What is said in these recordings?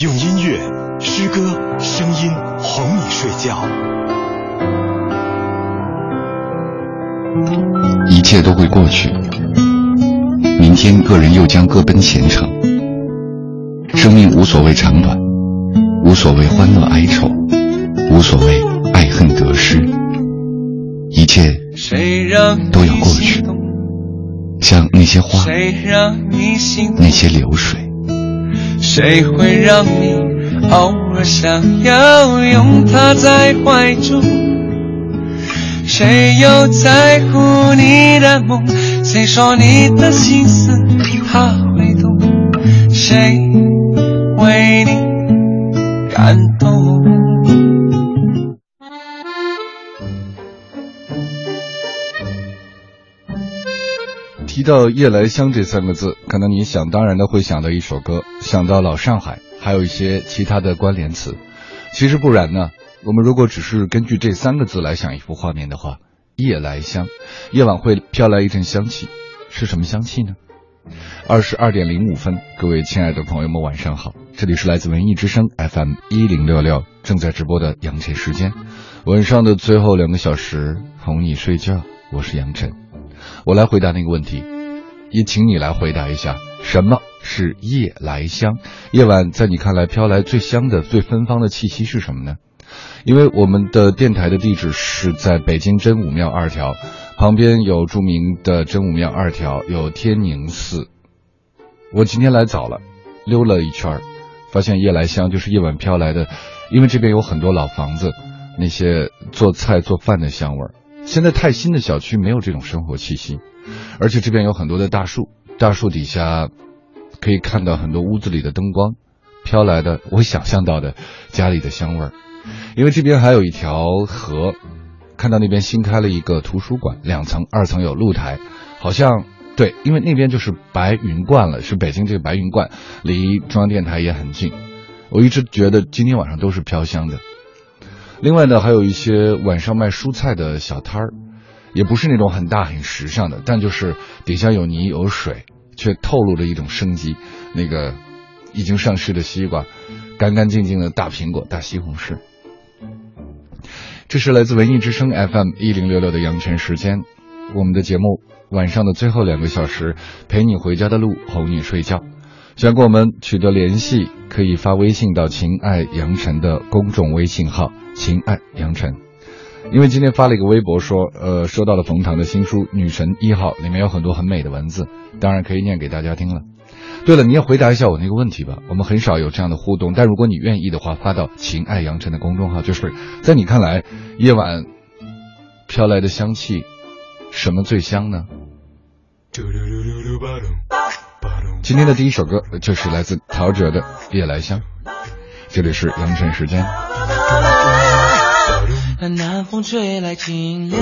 用音乐、诗歌、声音哄你睡觉。一切都会过去，明天个人又将各奔前程。生命无所谓长短，无所谓欢乐哀愁，无所谓爱恨得失，一切都要过去。像那些花，那些流水。谁会让你偶尔想要拥他在怀中？谁又在乎你的梦？谁说你的心思他会懂？谁为你感动？提到夜来香这三个字，可能你想当然的会想到一首歌，想到老上海，还有一些其他的关联词。其实不然呢。我们如果只是根据这三个字来想一幅画面的话，夜来香，夜晚会飘来一阵香气，是什么香气呢？二十二点零五分，各位亲爱的朋友们，晚上好，这里是来自文艺之声 FM 一零六六正在直播的杨晨时间，晚上的最后两个小时哄你睡觉，我是杨晨。我来回答那个问题，也请你来回答一下，什么是夜来香？夜晚在你看来飘来最香的、最芬芳的气息是什么呢？因为我们的电台的地址是在北京真武庙二条旁边，有著名的真武庙二条，有天宁寺。我今天来早了，溜了一圈，发现夜来香就是夜晚飘来的，因为这边有很多老房子，那些做菜做饭的香味儿。现在太新的小区没有这种生活气息，而且这边有很多的大树，大树底下可以看到很多屋子里的灯光，飘来的我想象到的家里的香味儿。因为这边还有一条河，看到那边新开了一个图书馆，两层，二层有露台，好像对，因为那边就是白云观了，是北京这个白云观，离中央电台也很近。我一直觉得今天晚上都是飘香的。另外呢，还有一些晚上卖蔬菜的小摊儿，也不是那种很大很时尚的，但就是底下有泥有水，却透露着一种生机。那个已经上市的西瓜，干干净净的大苹果、大西红柿。这是来自文艺之声 FM 一零六六的阳晨时间，我们的节目晚上的最后两个小时，陪你回家的路，哄你睡觉。想跟我们取得联系，可以发微信到“情爱杨晨”的公众微信号“情爱杨晨”。因为今天发了一个微博说，呃，收到了冯唐的新书《女神一号》，里面有很多很美的文字，当然可以念给大家听了。对了，你也回答一下我那个问题吧。我们很少有这样的互动，但如果你愿意的话，发到“情爱杨晨”的公众号，就是在你看来，夜晚飘来的香气，什么最香呢？今天的第一首歌就是来自陶喆的《夜来香》，这里是阳晨时间。那南风吹来清凉，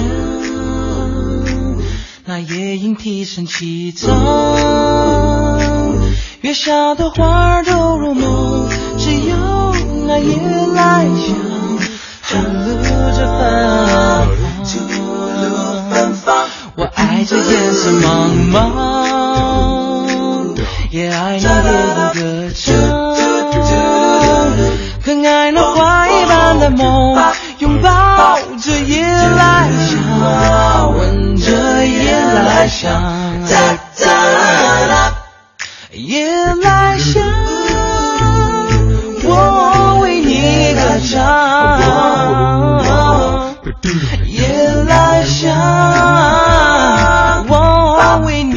那夜莺啼声齐唱，月下的花儿都入梦，只有那夜来香，吐露着芬芳。我爱这夜色茫茫。也爱那夜莺歌唱，更爱那花一般的梦，拥抱着夜来香，闻着夜来香，夜来香，我为你歌唱，夜来香。我为你，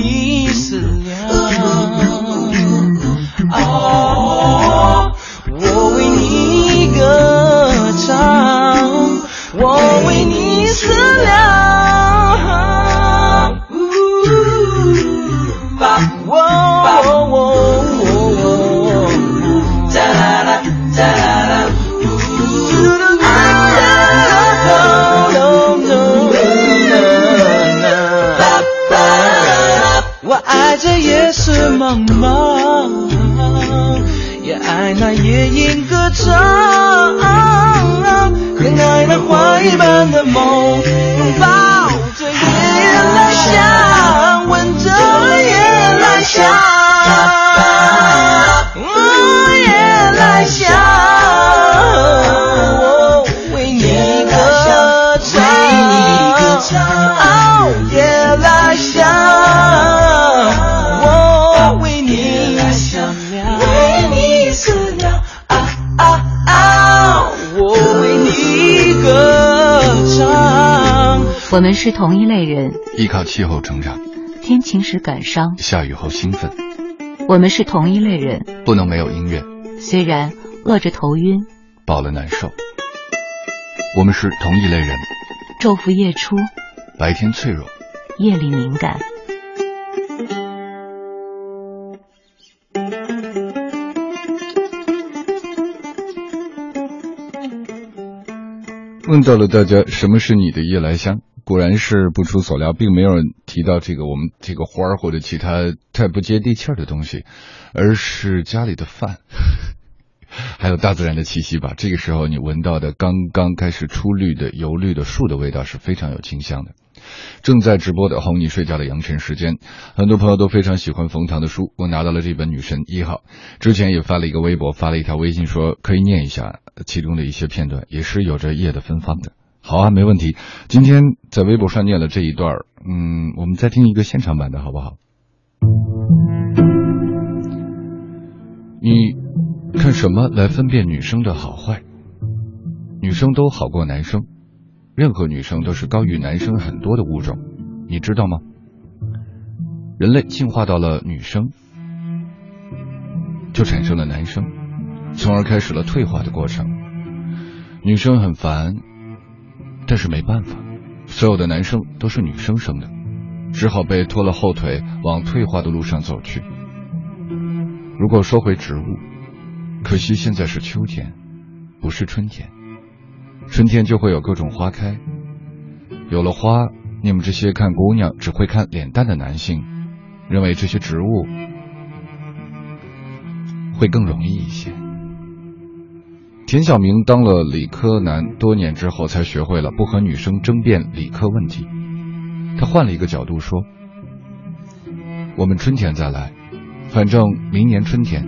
也爱那夜莺歌唱，更爱那花一般的梦，我们是同一类人，依靠气候成长，天晴时感伤，下雨后兴奋。我们是同一类人，不能没有音乐，虽然饿着头晕，饱了难受。我们是同一类人，昼伏夜出，白天脆弱，夜里敏感。问到了大家什么是你的夜来香？果然是不出所料，并没有人提到这个我们这个花儿或者其他太不接地气儿的东西，而是家里的饭，还有大自然的气息吧。这个时候你闻到的刚刚开始出绿的油绿的树的味道是非常有清香的。正在直播的哄你睡觉的羊晨时间，很多朋友都非常喜欢冯唐的书，我拿到了这本《女神一号》，之前也发了一个微博，发了一条微信说可以念一下其中的一些片段，也是有着夜的芬芳的。好啊，没问题。今天在微博上念了这一段，嗯，我们再听一个现场版的好不好？你看什么来分辨女生的好坏？女生都好过男生。任何女生都是高于男生很多的物种，你知道吗？人类进化到了女生，就产生了男生，从而开始了退化的过程。女生很烦，但是没办法，所有的男生都是女生生的，只好被拖了后腿往退化的路上走去。如果说回植物，可惜现在是秋天，不是春天。春天就会有各种花开，有了花，你们这些看姑娘只会看脸蛋的男性，认为这些植物会更容易一些。田晓明当了理科男多年之后，才学会了不和女生争辩理科问题。他换了一个角度说：“我们春天再来，反正明年春天，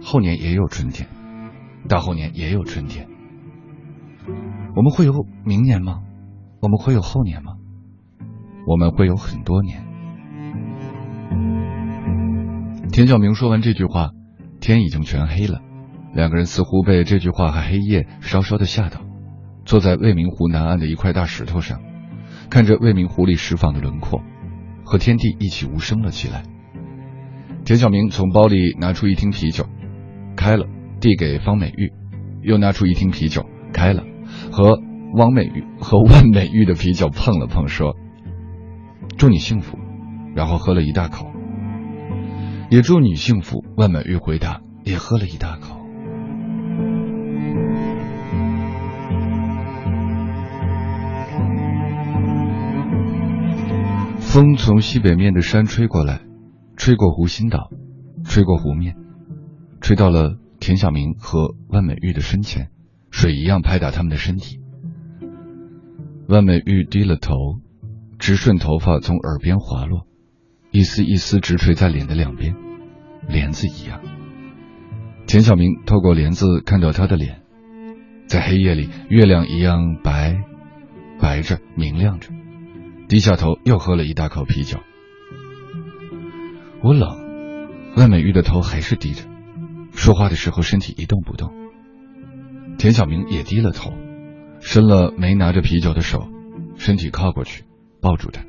后年也有春天，大后年也有春天。”我们会有明年吗？我们会有后年吗？我们会有很多年。田晓明说完这句话，天已经全黑了。两个人似乎被这句话和黑夜稍稍的吓到，坐在未名湖南岸的一块大石头上，看着未名湖里释放的轮廓，和天地一起无声了起来。田晓明从包里拿出一听啤酒，开了，递给方美玉，又拿出一听啤酒，开了。和汪美玉和万美玉的啤酒碰了碰，说：“祝你幸福。”然后喝了一大口。也祝你幸福。万美玉回答，也喝了一大口。风从西北面的山吹过来，吹过湖心岛，吹过湖面，吹到了田晓明和万美玉的身前。水一样拍打他们的身体。万美玉低了头，直顺头发从耳边滑落，一丝一丝直垂在脸的两边，帘子一样。田晓明透过帘子看到她的脸，在黑夜里，月亮一样白，白着，明亮着。低下头又喝了一大口啤酒。我冷。万美玉的头还是低着，说话的时候身体一动不动。田小明也低了头，伸了没拿着啤酒的手，身体靠过去，抱住他。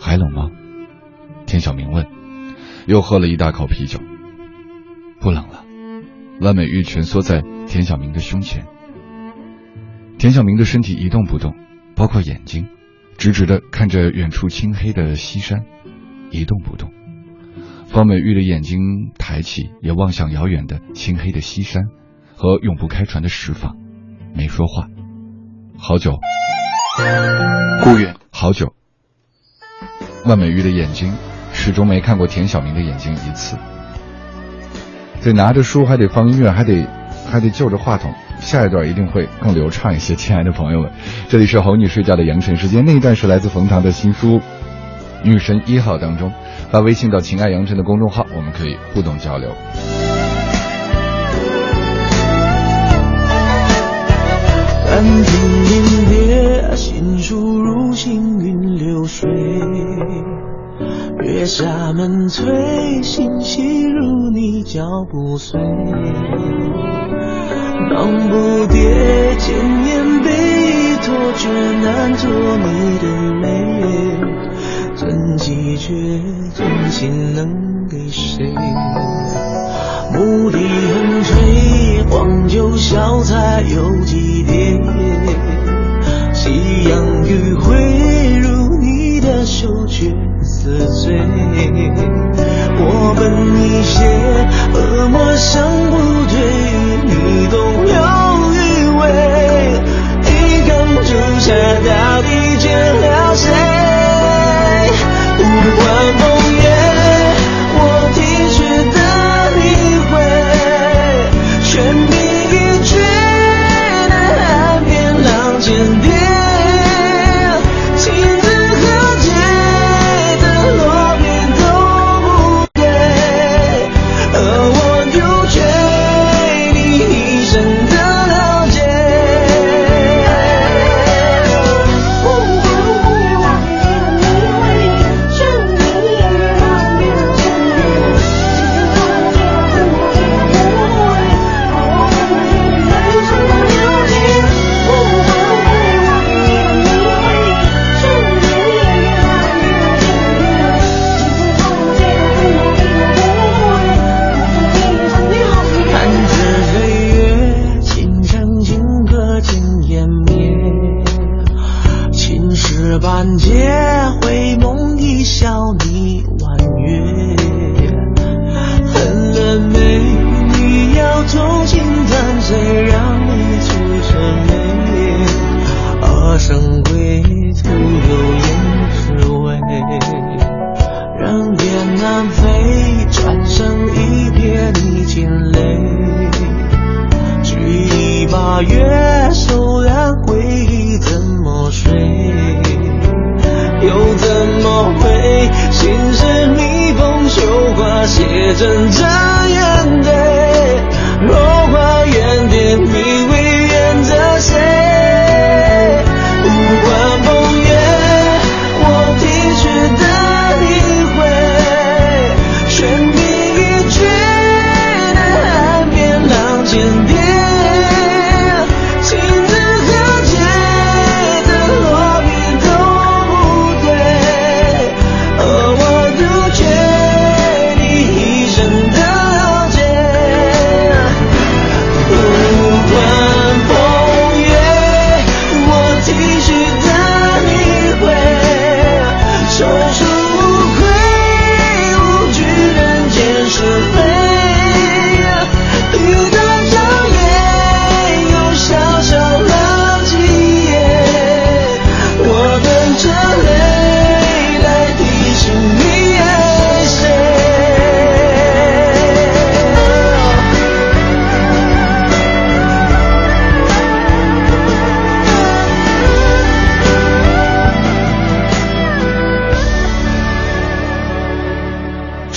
还冷吗？田小明问。又喝了一大口啤酒。不冷了。万美玉蜷缩在田小明的胸前。田小明的身体一动不动，包括眼睛，直直的看着远处青黑的西山，一动不动。方美玉的眼睛抬起，也望向遥远的青黑的西山。和永不开船的石舫，没说话，好久，顾远，好久。万美玉的眼睛始终没看过田晓明的眼睛一次。得拿着书，还得放音乐，还得还得就着话筒，下一段一定会更流畅一些。亲爱的朋友们，这里是哄你睡觉的羊晨时间，那一段是来自冯唐的新书《女神一号》当中，发微信到“情爱羊晨”的公众号，我们可以互动交流。暂停临别，心书如行云流水。月下门催，心细如你脚步碎。觞不迭，千年碑，托却难做你的美，真迹却真心能给谁？牧笛横吹，黄酒小菜有几碟？夕阳余晖如你的手，却似醉。我笨一些，恶魔相不对，你懂有余味。一缸朱砂到底见了谁？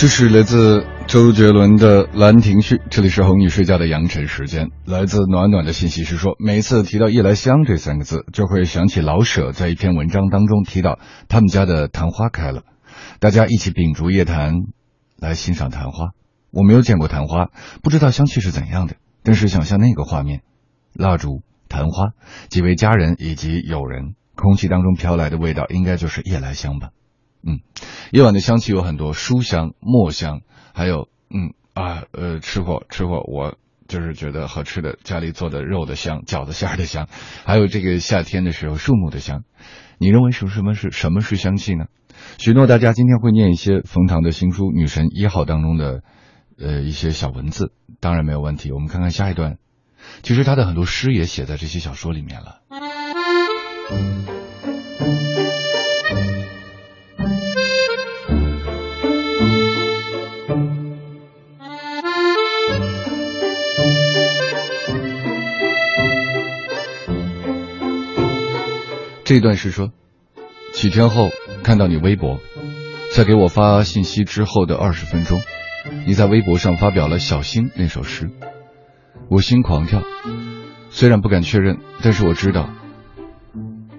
这是来自周杰伦的《兰亭序》，这里是哄你睡觉的阳晨时间。来自暖暖的信息是说，每次提到夜来香这三个字，就会想起老舍在一篇文章当中提到他们家的昙花开了，大家一起秉烛夜谈，来欣赏昙花。我没有见过昙花，不知道香气是怎样的，但是想象那个画面，蜡烛、昙花，几位家人以及友人，空气当中飘来的味道，应该就是夜来香吧。嗯，夜晚的香气有很多，书香、墨香，还有嗯啊呃吃货吃货，我就是觉得好吃的，家里做的肉的香，饺子馅儿的香，还有这个夏天的时候树木的香。你认为是什么是什么是香气呢？许诺大家今天会念一些冯唐的新书《女神一号》当中的呃一些小文字，当然没有问题。我们看看下一段，其实他的很多诗也写在这些小说里面了。这段是说，几天后看到你微博，在给我发信息之后的二十分钟，你在微博上发表了《小星》那首诗，我心狂跳。虽然不敢确认，但是我知道，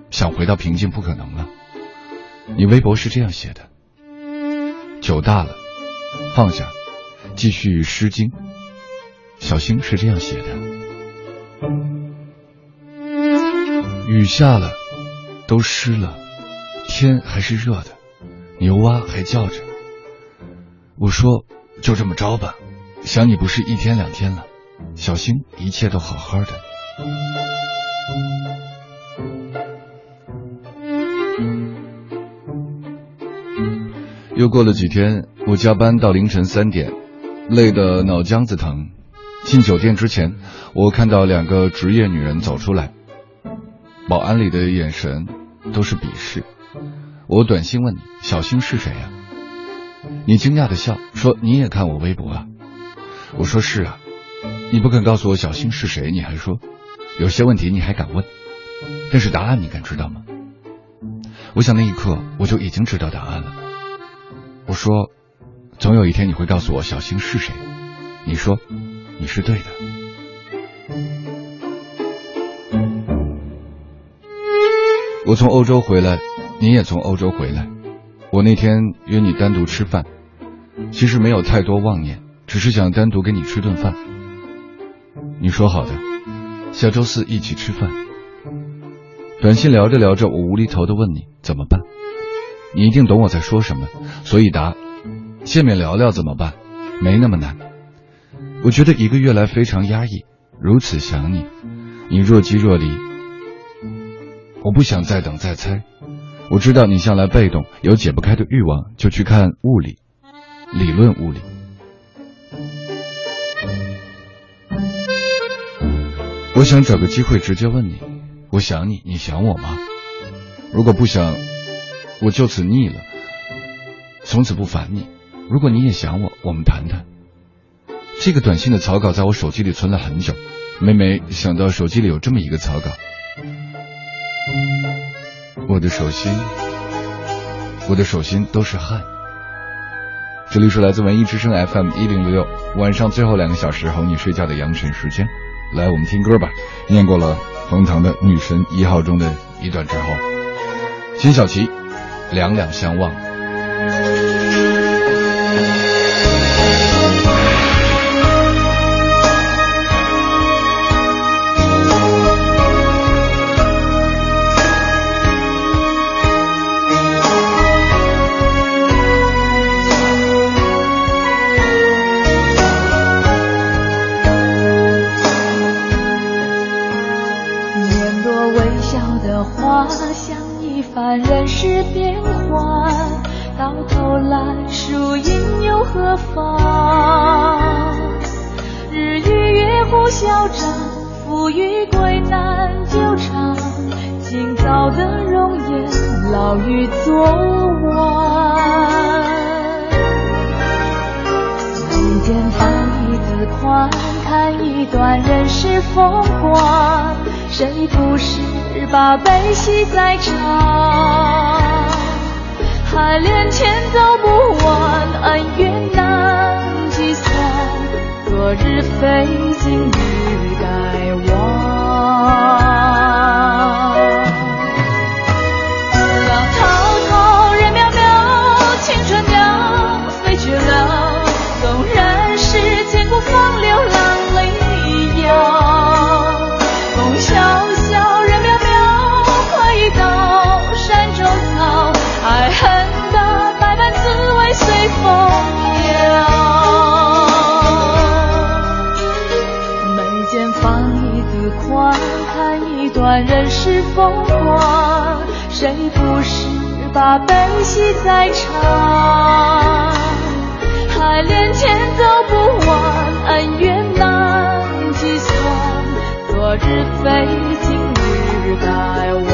想回到平静不可能了。你微博是这样写的：酒大了，放下，继续《诗经》。小星是这样写的：雨下了。都湿了，天还是热的，牛蛙还叫着。我说就这么着吧，想你不是一天两天了，小心一切都好好的。又过了几天，我加班到凌晨三点，累得脑浆子疼。进酒店之前，我看到两个职业女人走出来，保安里的眼神都是鄙视。我短信问你：“小新是谁呀？”你惊讶的笑说：“你也看我微博啊？”我说：“是啊。”你不肯告诉我小新是谁，你还说有些问题你还敢问，但是答案你敢知道吗？我想那一刻我就已经知道答案了。我说：“总有一天你会告诉我小新是谁。”你说。你是对的。我从欧洲回来，你也从欧洲回来。我那天约你单独吃饭，其实没有太多妄念，只是想单独跟你吃顿饭。你说好的，下周四一起吃饭。短信聊着聊着，我无厘头的问你怎么办？你一定懂我在说什么，所以答：见面聊聊怎么办？没那么难。我觉得一个月来非常压抑，如此想你，你若即若离，我不想再等再猜。我知道你向来被动，有解不开的欲望，就去看物理，理论物理。我想找个机会直接问你，我想你，你想我吗？如果不想，我就此腻了，从此不烦你。如果你也想我，我们谈谈。这个短信的草稿在我手机里存了很久，每每想到手机里有这么一个草稿，我的手心，我的手心都是汗。这里是来自文艺之声 FM 一零六六，晚上最后两个小时哄你睡觉的羊晨时间，来我们听歌吧。念过了冯唐的《女神一号》中的一段之后，金小琪，两两相望。花香一番，人世变幻，到头来输赢又何妨？日与月互消长，富与贵难久长，今朝的容颜老于昨晚。人间放，一字宽，看一段人世风光，谁不是？把悲喜在尝海连天走不完恩怨难计算昨日非今日该忘。是风光谁不是把悲喜在尝海连天走不完恩怨难计算昨日非今日该忘。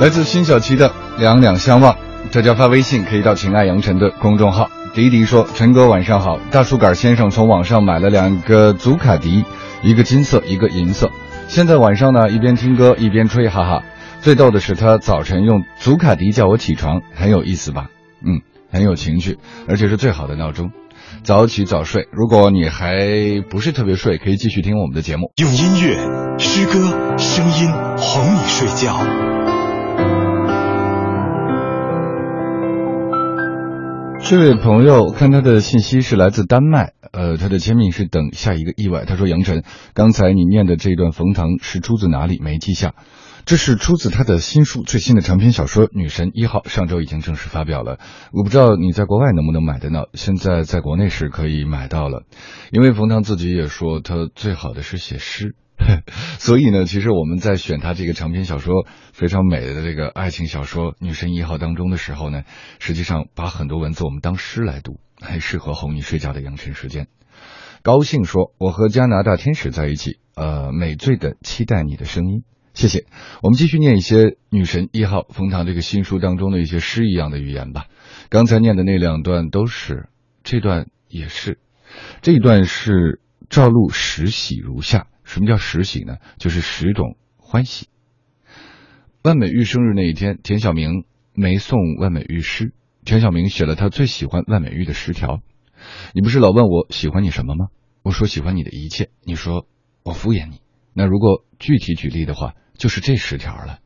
来自辛晓琪的《两两相望》，大家发微信可以到“情爱杨晨”的公众号。迪迪说：“陈哥晚上好，大树杆先生从网上买了两个祖卡迪，一个金色，一个银色。现在晚上呢，一边听歌一边吹，哈哈。最逗的是他早晨用祖卡迪叫我起床，很有意思吧？嗯，很有情趣，而且是最好的闹钟。早起早睡，如果你还不是特别睡，可以继续听我们的节目。用音乐、诗歌、声音哄你睡觉。这位朋友看他的信息是来自丹麦，呃，他的签名是等下一个意外。他说：“杨晨，刚才你念的这段冯唐是出自哪里？没记下。这是出自他的新书，最新的长篇小说《女神一号》，上周已经正式发表了。我不知道你在国外能不能买得到，现在在国内是可以买到了。因为冯唐自己也说，他最好的是写诗。” 所以呢，其实我们在选他这个长篇小说非常美的这个爱情小说《女神一号》当中的时候呢，实际上把很多文字我们当诗来读，很 适合哄你睡觉的养成时间。高兴说：“我和加拿大天使在一起，呃，美醉的期待你的声音。”谢谢。我们继续念一些《女神一号》冯唐这个新书当中的一些诗一样的语言吧。刚才念的那两段都是，这段也是，这一段是赵露十喜如下。什么叫十喜呢？就是十种欢喜。万美玉生日那一天，田小明没送万美玉诗，田小明写了他最喜欢万美玉的十条。你不是老问我喜欢你什么吗？我说喜欢你的一切。你说我敷衍你。那如果具体举例的话，就是这十条了。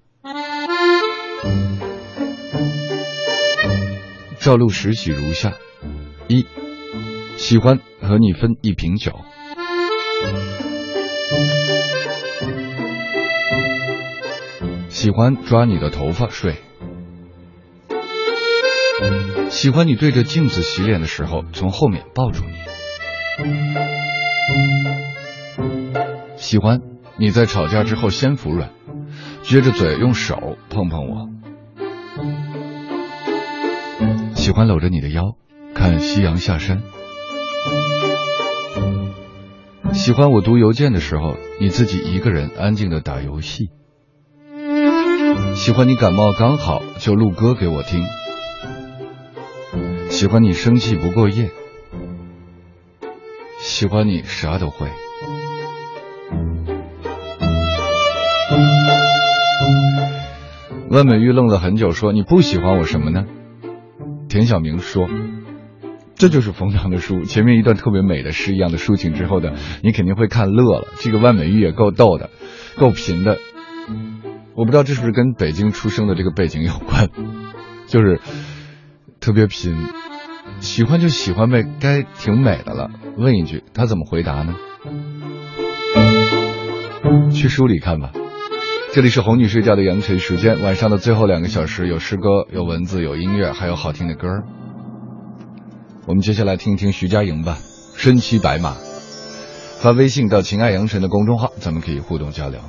赵露十喜如下：一，喜欢和你分一瓶酒。喜欢抓你的头发睡，喜欢你对着镜子洗脸的时候从后面抱住你，喜欢你在吵架之后先服软，撅着嘴用手碰碰我，喜欢搂着你的腰看夕阳下山，喜欢我读邮件的时候你自己一个人安静的打游戏。喜欢你感冒刚好就录歌给我听，喜欢你生气不过夜，喜欢你啥都会。万美玉愣了很久，说：“你不喜欢我什么呢？”田小明说：“这就是冯唐的书，前面一段特别美的诗一样的抒情之后的，你肯定会看乐了。这个万美玉也够逗的，够贫的。”我不知道这是不是跟北京出生的这个背景有关，就是特别贫，喜欢就喜欢呗，该挺美的了。问一句，他怎么回答呢？去书里看吧。这里是哄你睡觉的羊晨时间，晚上的最后两个小时有诗歌、有文字、有音乐，还有好听的歌我们接下来听一听徐佳莹吧，《身骑白马》。发微信到“情爱杨尘”的公众号，咱们可以互动交流。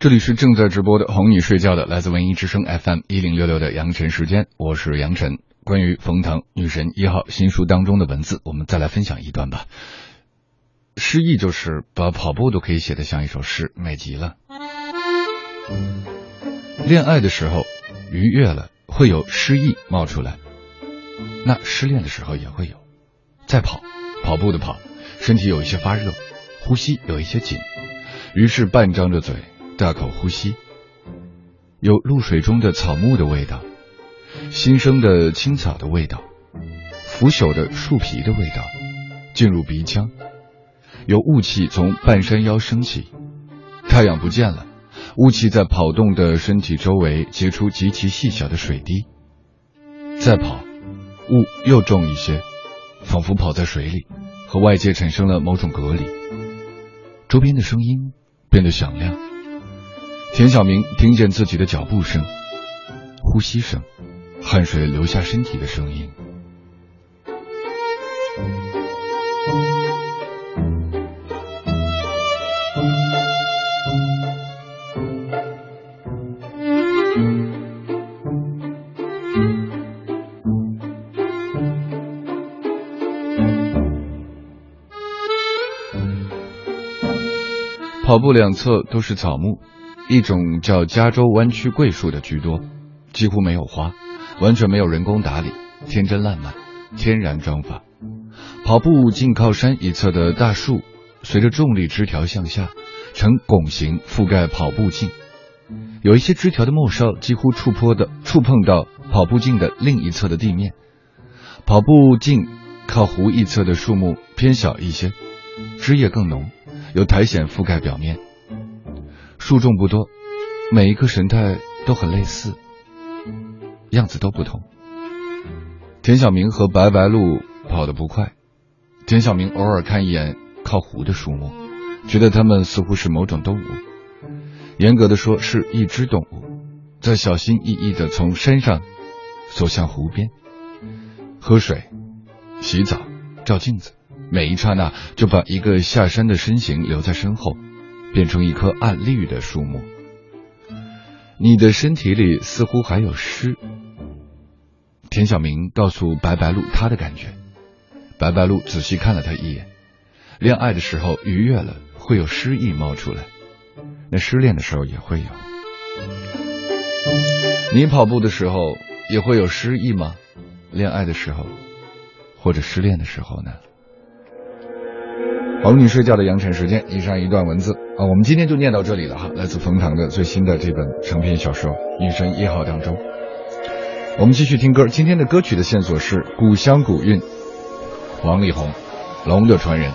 这里是正在直播的哄你睡觉的来自文艺之声 fm 一零六六的杨晨时间我是杨晨。关于冯唐女神一号新书当中的文字我们再来分享一段吧。诗意就是把跑步都可以写得像一首诗美极了。恋爱的时候愉悦了会有诗意冒出来。那失恋的时候也会有。在跑，跑步的跑，身体有一些发热，呼吸有一些紧，于是半张着嘴，大口呼吸。有露水中的草木的味道，新生的青草的味道，腐朽的树皮的味道，进入鼻腔。有雾气从半山腰升起，太阳不见了，雾气在跑动的身体周围结出极其细小的水滴。再跑，雾又重一些，仿佛跑在水里，和外界产生了某种隔离。周边的声音变得响亮。田小明听见自己的脚步声、呼吸声、汗水流下身体的声音。跑步两侧都是草木，一种叫加州弯曲桂树的居多，几乎没有花，完全没有人工打理，天真烂漫，天然装法。跑步近靠山一侧的大树，随着重力枝条向下，呈拱形覆盖跑步径。有一些枝条的末梢几乎触坡的触碰到跑步径的另一侧的地面。跑步径靠湖一侧的树木偏小一些，枝叶更浓。有苔藓覆盖表面，树种不多，每一棵神态都很类似，样子都不同。田小明和白白鹿跑得不快，田小明偶尔看一眼靠湖的树木，觉得它们似乎是某种动物，严格的说是一只动物，在小心翼翼的从山上走向湖边，喝水、洗澡、照镜子。每一刹那就把一个下山的身形留在身后，变成一棵暗绿的树木。你的身体里似乎还有诗。田小明告诉白白鹿他的感觉，白白鹿仔细看了他一眼。恋爱的时候愉悦了，会有诗意冒出来；那失恋的时候也会有。你跑步的时候也会有诗意吗？恋爱的时候，或者失恋的时候呢？哄你睡觉的羊晨时间，以上一段文字啊，我们今天就念到这里了哈。来自冯唐的最新的这本长篇小说《女神一号》当中，我们继续听歌。今天的歌曲的线索是《古香古韵》，王力宏，《龙的传人》。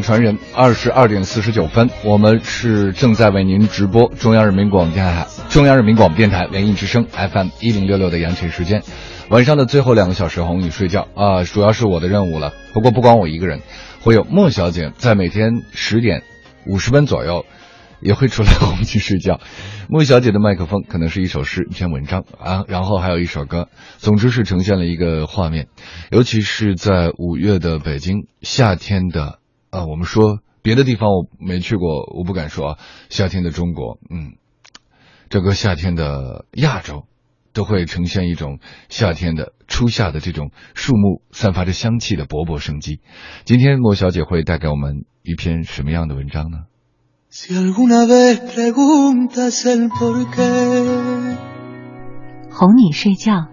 《传人》，二十二点四十九分，我们是正在为您直播中央人民广播电台、中央人民广播电台文艺之声 FM 一零六六的扬晨时间。晚上的最后两个小时哄你睡觉啊，主要是我的任务了。不过不光我一个人，会有莫小姐在每天十点五十分左右也会出来 哄你睡觉。莫小姐的麦克风可能是一首诗、一篇文章啊，然后还有一首歌，总之是呈现了一个画面。尤其是在五月的北京，夏天的啊，我们说别的地方我没去过，我不敢说啊。夏天的中国，嗯，这个夏天的亚洲，都会呈现一种夏天的初夏的这种树木散发着香气的勃勃生机。今天莫小姐会带给我们一篇什么样的文章呢？Si alguna vez preguntas el por qué, 哄你睡觉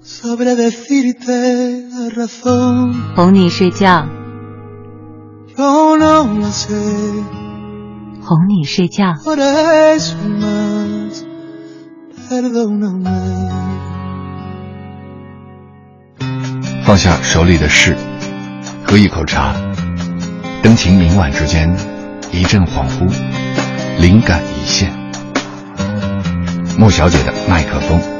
，sabré decirte la razón. 哄你睡觉哄你睡觉。放下手里的事，喝一口茶，灯情明晚之间，一阵恍惚，灵感一现。莫小姐的麦克风。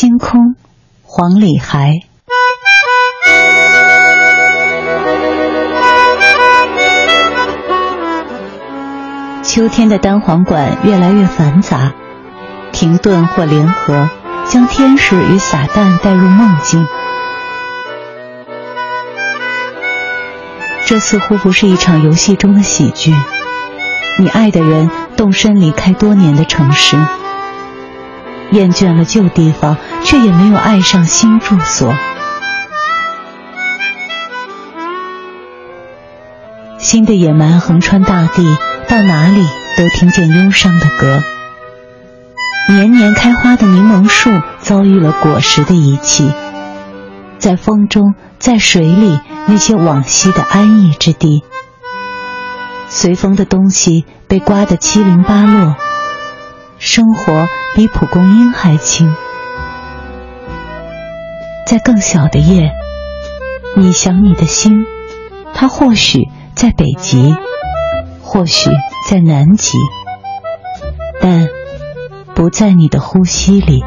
星空，黄礼孩。秋天的单簧管越来越繁杂，停顿或联合，将天使与撒旦带入梦境。这似乎不是一场游戏中的喜剧。你爱的人动身离开多年的城市，厌倦了旧地方，却也没有爱上新住所。新的野蛮横穿大地，到哪里都听见忧伤的歌。年年开花的柠檬树遭遇了果实的遗弃，在风中，在水里，那些往昔的安逸之地，随风的东西被刮得七零八落，生活比蒲公英还轻。在更小的夜，你想你的心，它或许在北极，或许在南极，但不在你的呼吸里。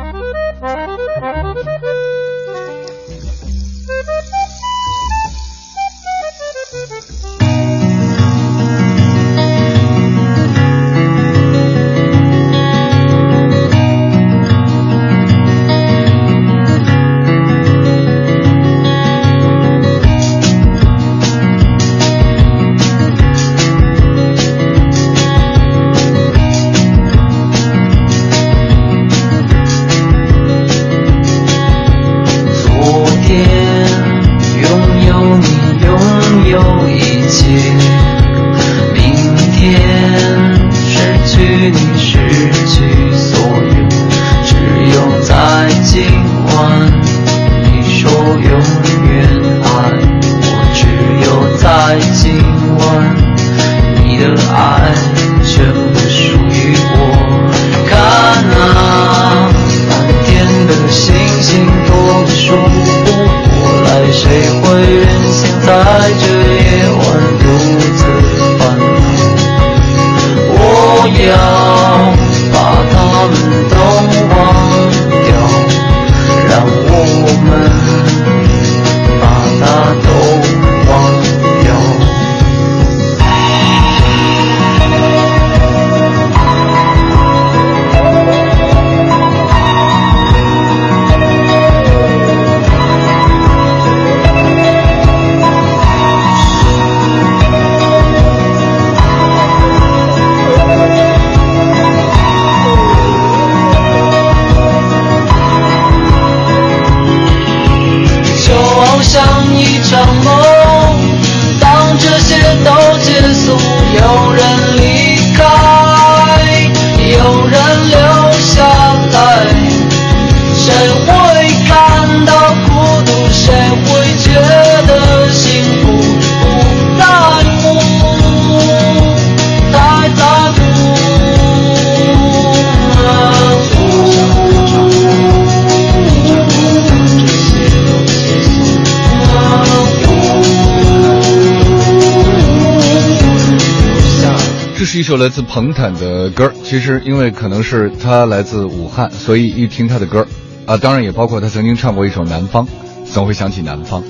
一首来自彭坦的歌其实因为可能是他来自武汉，所以一听他的歌啊，当然也包括他曾经唱过一首《南方》，总会想起南方。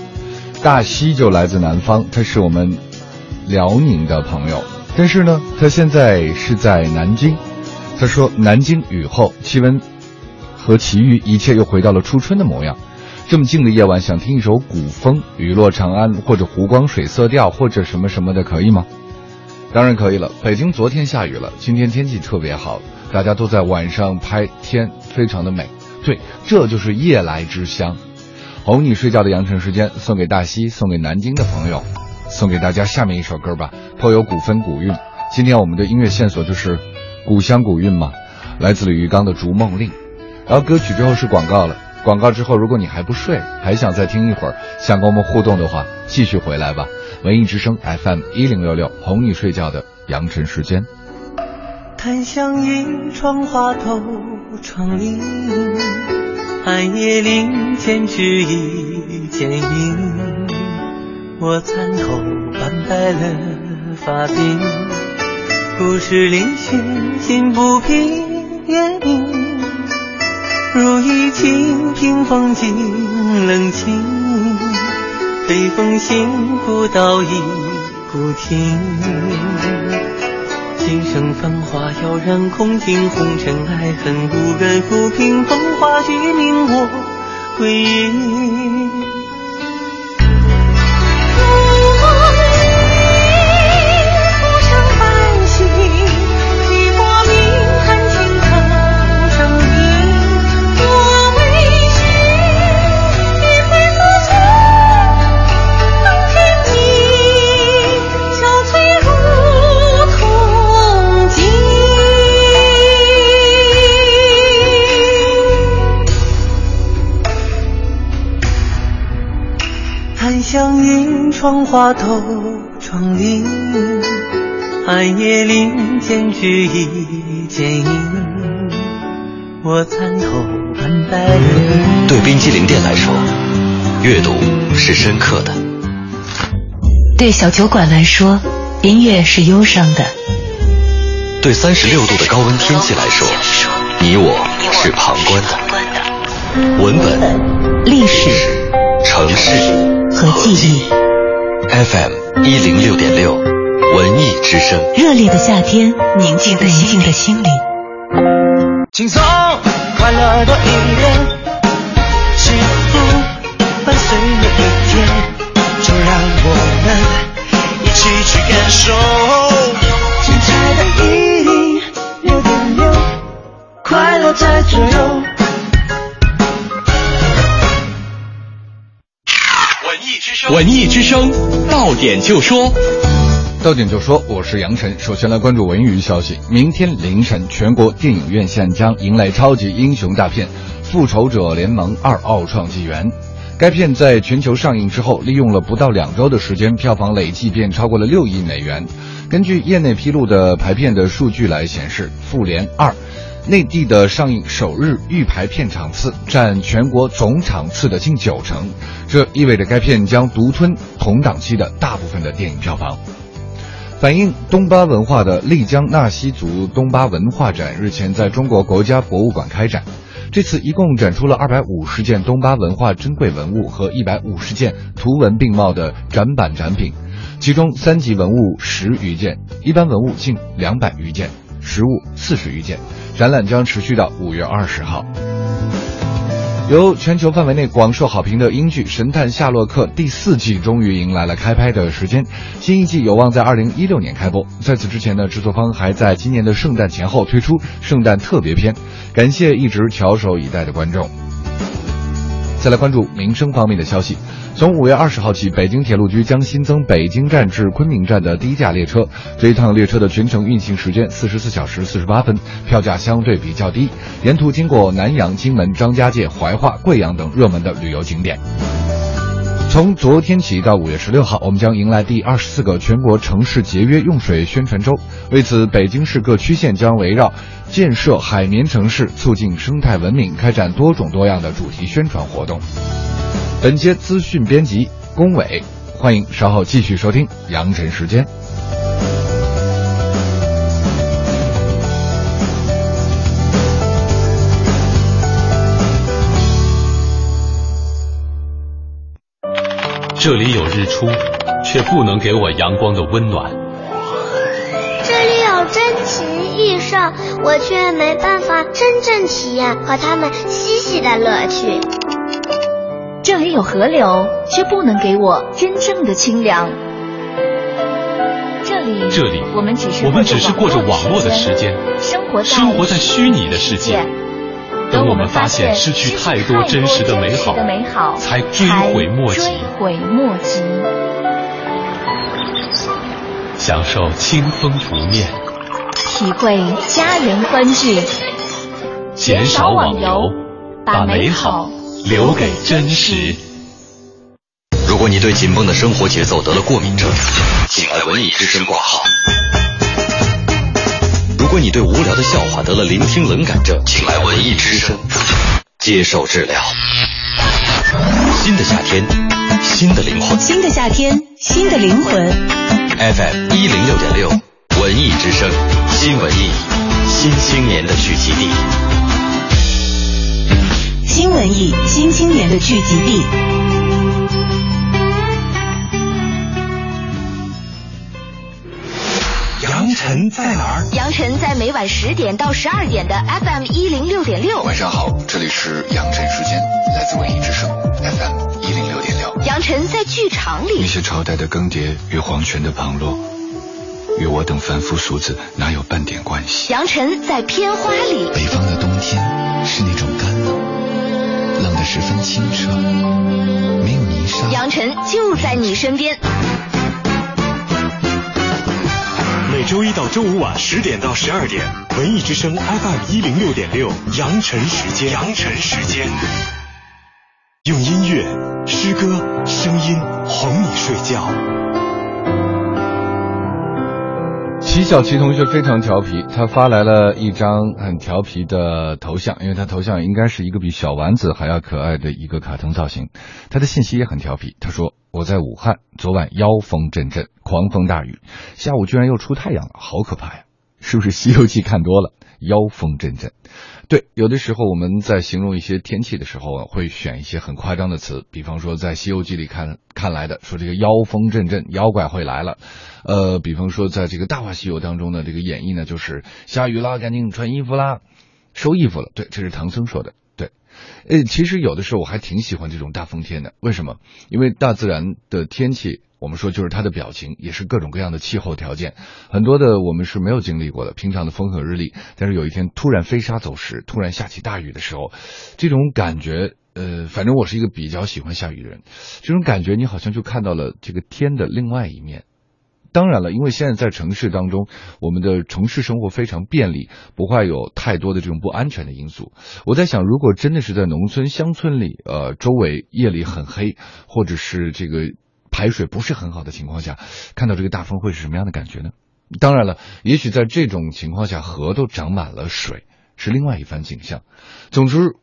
大西就来自南方，他是我们辽宁的朋友，但是呢，他现在是在南京。他说，南京雨后，气温和奇遇，一切又回到了初春的模样。这么静的夜晚，想听一首古风，雨落长安，或者湖光水色调，或者什么什么的，可以吗？当然可以了。北京昨天下雨了，今天天气特别好，大家都在晚上拍天，非常的美。对，这就是夜来之乡。哄你睡觉的羊城时间，送给大西，送给南京的朋友，送给大家下面一首歌吧，颇有古风古韵。今天我们的音乐线索就是古香古韵嘛，来自李玉刚的《逐梦令》。然后歌曲之后是广告了，广告之后如果你还不睡，还想再听一会儿，想跟我们互动的话，继续回来吧。文艺之声 FM 一零六六，哄你睡觉的羊城时间。檀香映窗花透窗棂，寒夜林间只一剪影。我参头斑白了发鬓，故事里寻心不平原名，如一清平风静冷清，北风行不到一股停。今生繁华要让空庭，红尘爱恨无人抚平，风华绝命我归隐。檀香映窗花透窗棂，寒夜林间举一剪影。我参头斑白了。对冰激凌店来说，阅读是深刻的；对小酒馆来说，音乐是忧伤的；对三十六度的高温天气来说，你我是旁观的。文本、历史、城市和记忆。FM 一零六点六，文艺之声。热烈的夏天，宁静的宁静的心灵。轻松快乐多一点，幸福伴随每一天，就让我们一起去感受。精彩的一零六点六，快乐在左文艺之声，到点就说。到点就说，我是杨晨。首先来关注文娱消息。明天凌晨，全国电影院现将迎来超级英雄大片《复仇者联盟二：奥创纪元》。该片在全球上映之后，利用了不到两周的时间，票房累计便超过了六亿美元。根据业内披露的排片的数据来显示，《复联二》内地的上映首日预排片场次占全国总场次的近九成，这意味着该片将独吞同档期的大部分的电影票房。反映东巴文化的丽江纳西族东巴文化展日前在中国国家博物馆开展。这次一共展出了二百五十件东巴文化珍贵文物和一百五十件图文并茂的展板展品，其中三级文物十余件，一般文物近两百余件，实物四十余件。展览将持续到五月二十号。由全球范围内广受好评的英剧《神探夏洛克》第四季终于迎来了开拍的时间，新一季有望在二零一六年开播。在此之前呢，制作方还在今年的圣诞前后推出圣诞特别篇，感谢一直翘首以待的观众。再来关注民生方面的消息。从五月二十号起，北京铁路局将新增北京站至昆明站的低价列车。这一趟列车的全程运行时间四十四小时四十八分，票价相对比较低。沿途经过南阳、荆门、张家界、怀化、贵阳等热门的旅游景点。从昨天起到五月十六号，我们将迎来第二十四个全国城市节约用水宣传周。为此，北京市各区县将围绕建设海绵城市、促进生态文明，开展多种多样的主题宣传活动。本节资讯编辑龚伟，欢迎稍后继续收听羊城时间。这里有日出，却不能给我阳光的温暖。这里有珍禽异兽，我却没办法真正体验和它们嬉戏的乐趣。这里有河流，却不能给我真正的清凉。这里，这里，我们只是我们只是过着网络的时间，生活生活在虚拟的世界。等我们发现失去太多真实的美好，才追悔莫及。悔莫及。享受清风拂面，体会家人欢聚，减少网游，把美好。留给真实。如果你对紧绷的生活节奏得了过敏症，请来文艺之声挂号。如果你对无聊的笑话得了聆听冷感症，请来文艺之声接受治疗。新的夏天，新的灵魂。新的夏天，新的灵魂。FM 一零六点六，文艺之声，新文艺，新青年的聚集地。新文艺新青年的聚集地。晨在哪儿？杨晨在每晚十点到十二点的 FM 一零六点六。晚上好，这里是杨晨时间，来自文艺之声 FM 一零六点六。杨晨在剧场里。那些朝代的更迭与皇权的旁落，与我等凡夫俗子哪有半点关系？杨晨在片花里。北方的冬天是那种干冷。冷得十分清澈，没有泥沙。杨晨就在你身边。每周一到周五晚十点到十二点，文艺之声 FM 一零六点六，扬晨时间。扬晨时间，用音乐、诗歌、声音哄你睡觉。齐小琪同学非常调皮，他发来了一张很调皮的头像，因为他头像应该是一个比小丸子还要可爱的一个卡通造型。他的信息也很调皮，他说：“我在武汉，昨晚妖风阵阵，狂风大雨，下午居然又出太阳了，好可怕呀！是不是《西游记》看多了？妖风阵阵。”对，有的时候我们在形容一些天气的时候，会选一些很夸张的词，比方说在《西游记》里看看来的，说这个妖风阵阵，妖怪会来了。呃，比方说在这个《大话西游》当中的这个演绎呢，就是下雨啦，赶紧穿衣服啦，收衣服了。对，这是唐僧说的。对，呃，其实有的时候我还挺喜欢这种大风天的，为什么？因为大自然的天气。我们说就是它的表情，也是各种各样的气候条件，很多的我们是没有经历过的。平常的风和日丽，但是有一天突然飞沙走石，突然下起大雨的时候，这种感觉，呃，反正我是一个比较喜欢下雨的人。这种感觉，你好像就看到了这个天的另外一面。当然了，因为现在在城市当中，我们的城市生活非常便利，不会有太多的这种不安全的因素。我在想，如果真的是在农村乡村里，呃，周围夜里很黑，或者是这个。排水不是很好的情况下，看到这个大风会是什么样的感觉呢？当然了，也许在这种情况下，河都长满了水，是另外一番景象。总之，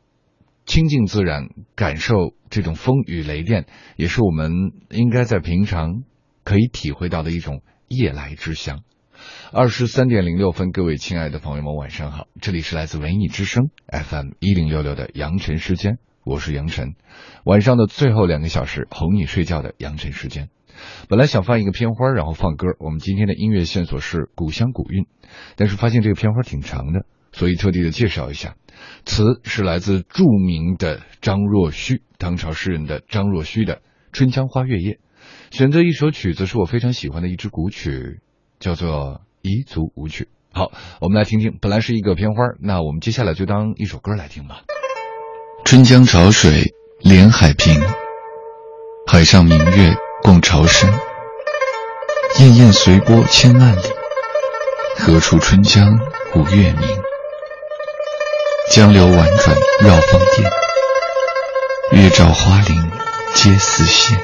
亲近自然，感受这种风雨雷电，也是我们应该在平常可以体会到的一种夜来之香。二十三点零六分，各位亲爱的朋友们，晚上好！这里是来自文艺之声 FM 一零六六的杨晨时间，我是杨晨。晚上的最后两个小时，哄你睡觉的杨晨时间。本来想放一个片花，然后放歌。我们今天的音乐线索是古香古韵，但是发现这个片花挺长的，所以特地的介绍一下。词是来自著名的张若虚，唐朝诗人的张若虚的《春江花月夜》。选择一首曲子是我非常喜欢的一支古曲，叫做《彝族舞曲》。好，我们来听听。本来是一个片花，那我们接下来就当一首歌来听吧。春江潮水连海平，海上明月。共潮生，滟滟随波千万里。何处春江无月明？江流宛转绕芳甸，月照花林皆似霰。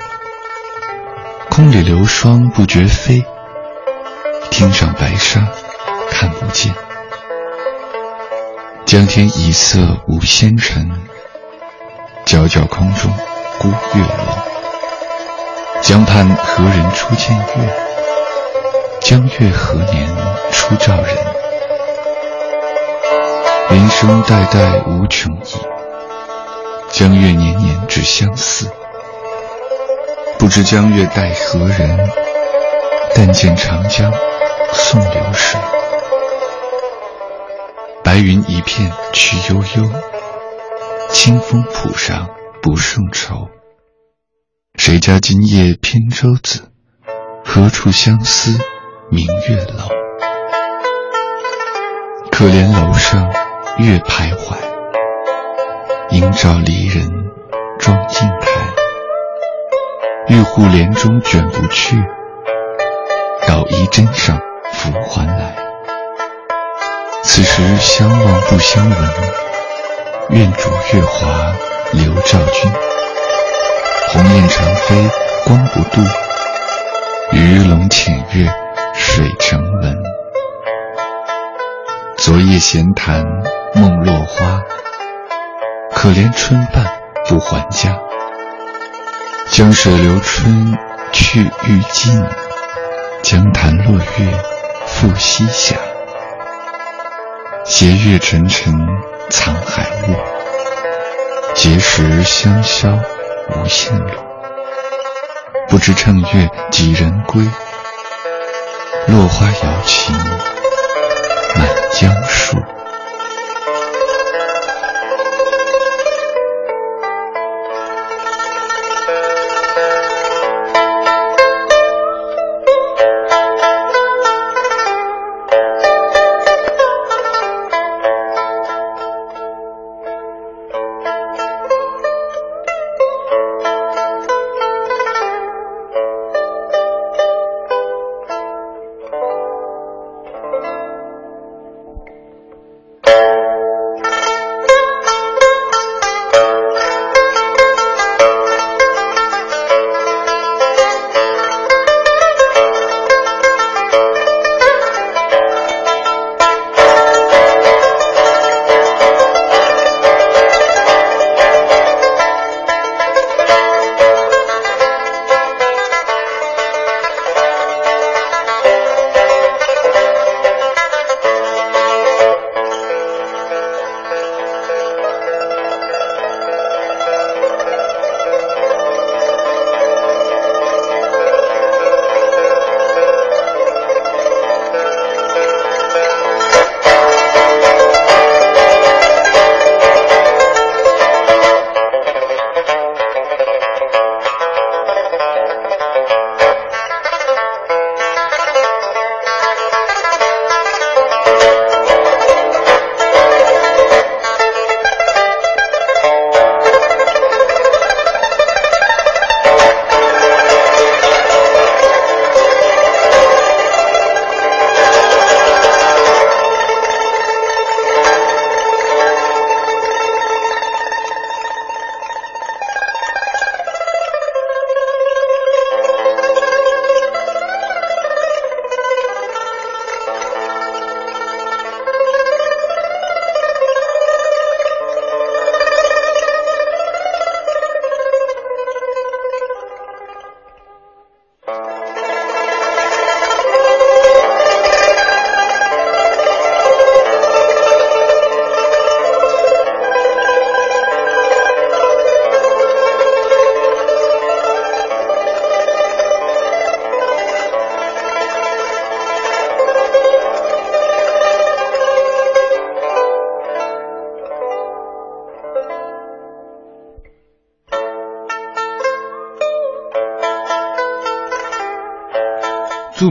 空里流霜不觉飞，汀上白沙看不见。江天一色无纤尘，皎皎空中孤月楼。江畔何人初见月？江月何年初照人？人生代代无穷已，江月年年只相似。不知江月待何人？但见长江送流水。白云一片去悠悠，清风浦上不胜愁。谁家今夜扁舟子？何处相思明月楼？可怜楼上月徘徊，应照离人妆镜台。玉户帘中卷不去，捣衣砧上拂还来。此时相望不相闻，愿逐月华流照君。鸿雁长飞光不度，鱼龙潜跃水成文。昨夜闲谈梦落花，可怜春半不还家。江水流春去欲尽，江潭落月复西斜。斜月沉沉沧海月，碣石香消。无限路，不知乘月几人归？落花摇情满江树。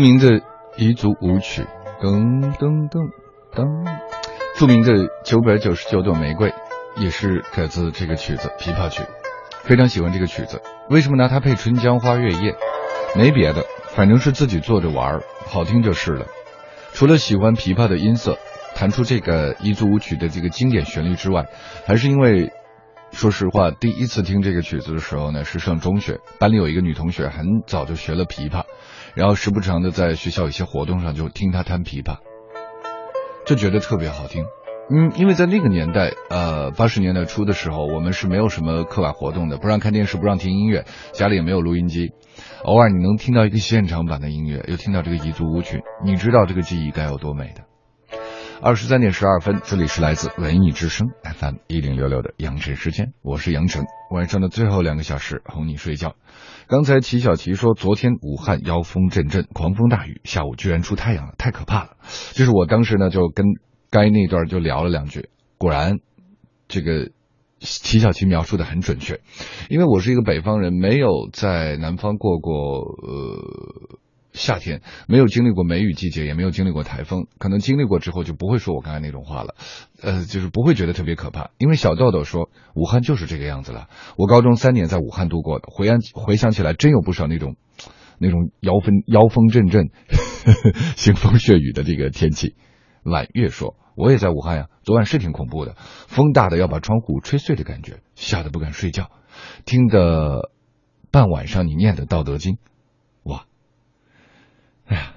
名的彝族舞曲，噔噔噔噔，著名的九百九十九朵玫瑰，也是改自这个曲子《琵琶曲》，非常喜欢这个曲子。为什么拿它配《春江花月夜》？没别的，反正是自己做着玩儿，好听就是了。除了喜欢琵琶的音色，弹出这个彝族舞曲的这个经典旋律之外，还是因为，说实话，第一次听这个曲子的时候呢，是上中学，班里有一个女同学很早就学了琵琶，然后时不常的在学校一些活动上就听他弹琵琶，就觉得特别好听。嗯，因为在那个年代，呃，八十年代初的时候，我们是没有什么课外活动的，不让看电视，不让听音乐，家里也没有录音机，偶尔你能听到一个现场版的音乐，又听到这个彝族舞曲，你知道这个记忆该有多美的。二十三点十二分，这里是来自文艺之声 FM 一零六六的羊晨时间，我是杨晨，晚上的最后两个小时哄你睡觉。刚才齐小琪说，昨天武汉妖风阵阵，狂风大雨，下午居然出太阳了，太可怕了。就是我当时呢，就跟。该那段就聊了两句，果然，这个齐小琪描述的很准确，因为我是一个北方人，没有在南方过过呃夏天，没有经历过梅雨季节，也没有经历过台风，可能经历过之后就不会说我刚才那种话了，呃，就是不会觉得特别可怕，因为小豆豆说武汉就是这个样子了，我高中三年在武汉度过的，回想回想起来真有不少那种那种妖风妖风阵阵、腥风血雨的这个天气。揽月说。我也在武汉呀，昨晚是挺恐怖的，风大的要把窗户吹碎的感觉，吓得不敢睡觉。听的半晚上你念的《道德经》，哎呀，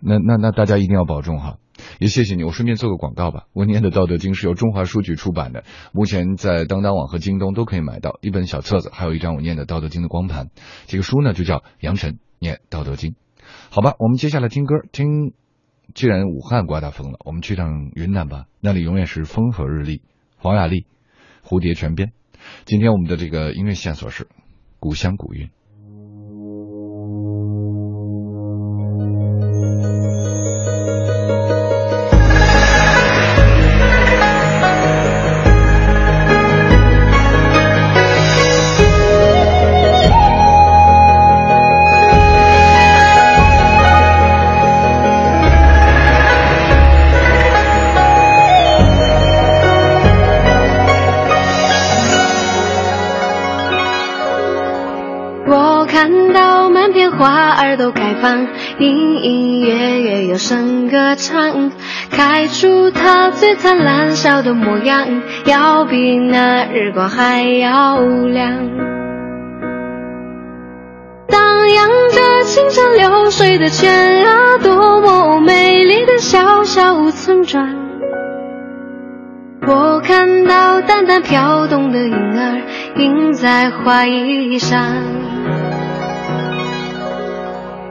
那那那大家一定要保重哈，也谢谢你。我顺便做个广告吧，我念的《道德经》是由中华书局出版的，目前在当当网和京东都可以买到一本小册子，还有一张我念的《道德经》的光盘。这个书呢就叫《杨晨念道德经》，好吧，我们接下来听歌听。既然武汉刮大风了，我们去趟云南吧，那里永远是风和日丽。黄雅莉，蝴蝶泉边。今天我们的这个音乐线索是古香古韵。歌唱，开出它最灿烂笑的模样，要比那日光还要亮。荡漾着清山流水的泉啊，多么美丽的小小村庄。我看到淡淡飘动的云儿，印在花衣上。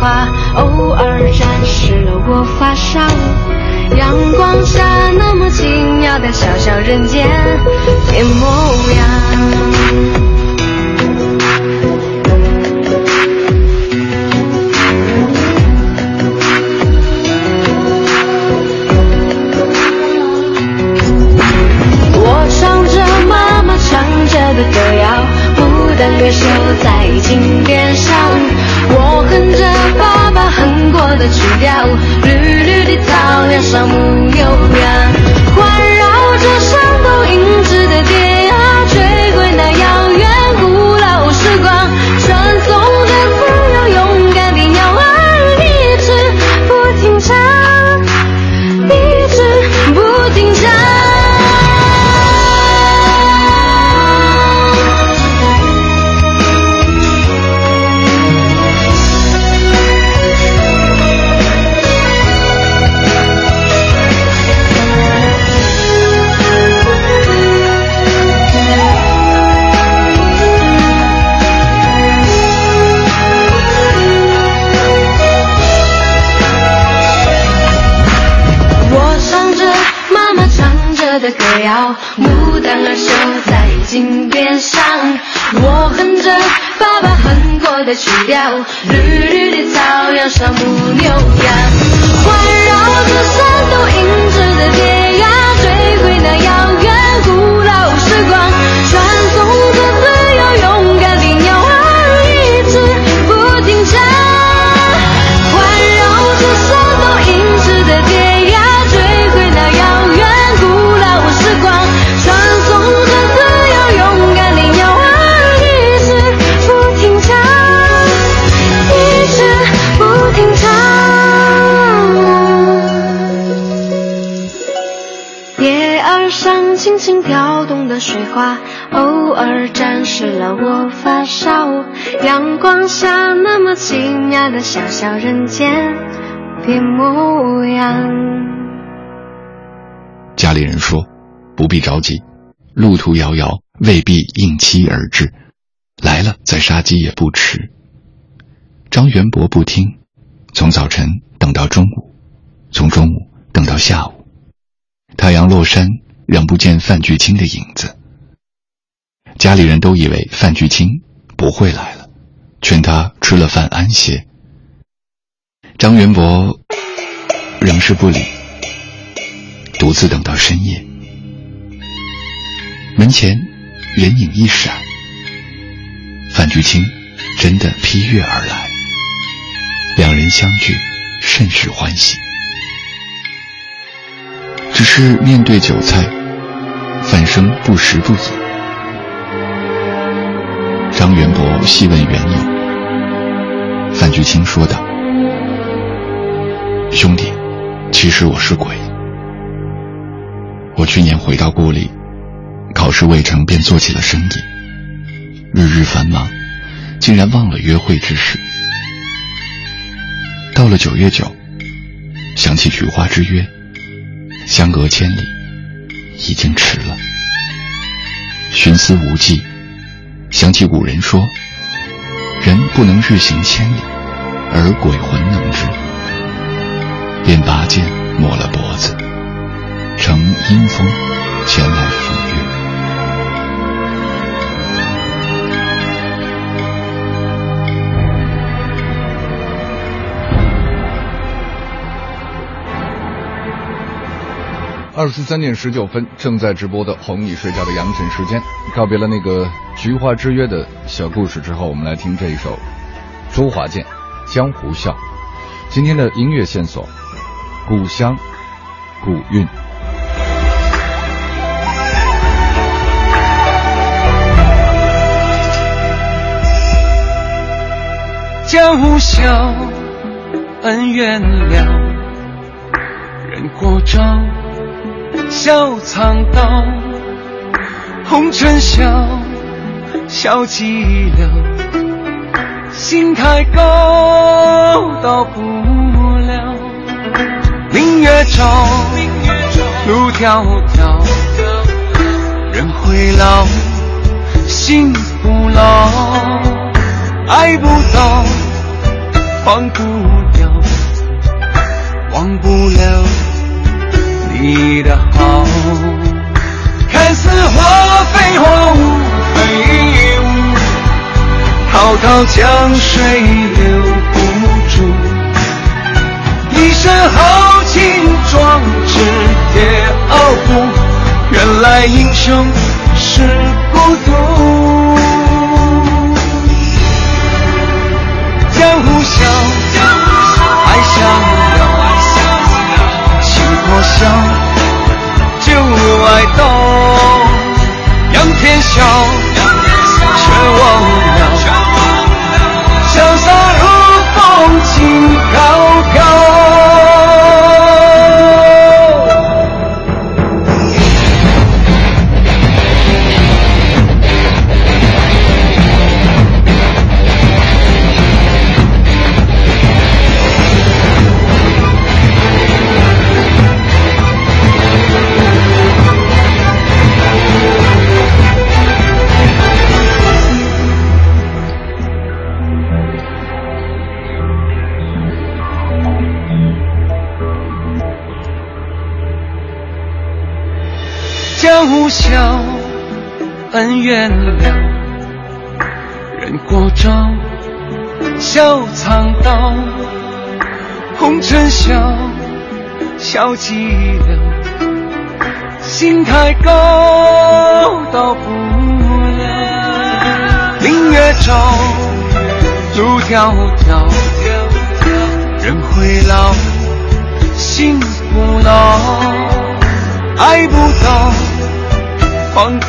花，偶尔沾湿了我发梢。阳光下那么轻妙的小小人间变模样。我唱着妈妈唱着的歌谣。丹乐绣在襟边上，我哼着的曲调，绿绿的草原上牧牛羊，绿绿的草原上牧牛羊，水花，偶尔沾湿了我发梢。阳光下那么清雅的小小人间的模样。家里人说，不必着急，路途遥遥，未必应期而至，来了再杀鸡也不迟。张元博不听，从早晨等到中午，从中午等到下午，太阳落山，仍不见范巨清的影子。家里人都以为范巨清不会来了，劝他吃了饭安歇。张元博仍是不理，独自等到深夜。门前人影一闪，范巨清真的披月而来，两人相聚，甚是欢喜。只是面对酒菜，范生不食不饮。张元博细问缘由，范巨清说道：“兄弟，其实我是鬼。我去年回到故里，考试未成便做起了生意，日日繁忙，竟然忘了约会之事。到了九月九，想起菊花之约，相隔千里，已经迟了。寻思无计。”想起古人说：“人不能日行千里，而鬼魂能知。”便拔剑抹了脖子，乘阴风前来赴约。二十三点十九分，正在直播的哄你睡觉的羊晨时间，告别了那个菊花之约的小故事之后，我们来听这一首周华健《江湖笑》。今天的音乐线索：故乡，古韵。江湖笑，恩怨了，人过招。笑苍道，红尘笑，笑寂寥。心太高，到不了。明月照，路迢迢。人会老，心不老。爱不到，忘不掉，忘不了。你的好，看似花非花雾非雾，滔滔江水留不住。一身豪情壮志也傲骨，原来英雄是孤独。江湖笑，爱相邀。破晓，旧爱到，仰天笑，却忘寂寥，心太高，到不了。明月照，路迢迢，人会老，心不老。爱不到，忘不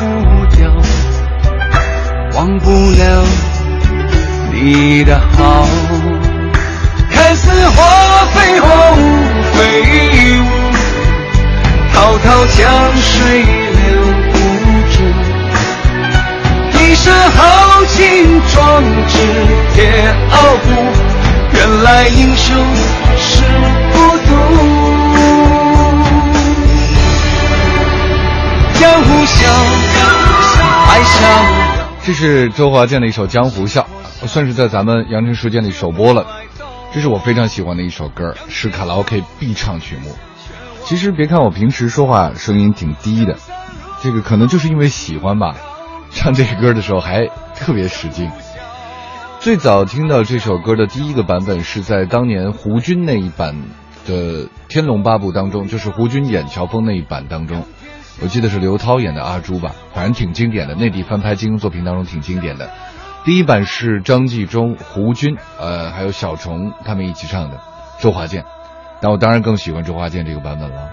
掉，忘不了你的好。看似滔滔江水流不住。一身豪情壮志铁傲骨，原来英雄是孤独。江湖笑，爱笑。这是周华健的一首《江湖笑》，算是在咱们羊城时间里首播了。这是我非常喜欢的一首歌，是卡拉 OK 必唱曲目。其实别看我平时说话声音挺低的，这个可能就是因为喜欢吧。唱这个歌的时候还特别使劲。最早听到这首歌的第一个版本是在当年胡军那一版的《天龙八部》当中，就是胡军演乔峰那一版当中。我记得是刘涛演的阿朱吧，反正挺经典的，内地翻拍金庸作品当中挺经典的。第一版是张纪中、胡军，呃，还有小虫他们一起唱的，周华健。但我当然更喜欢周华健这个版本了。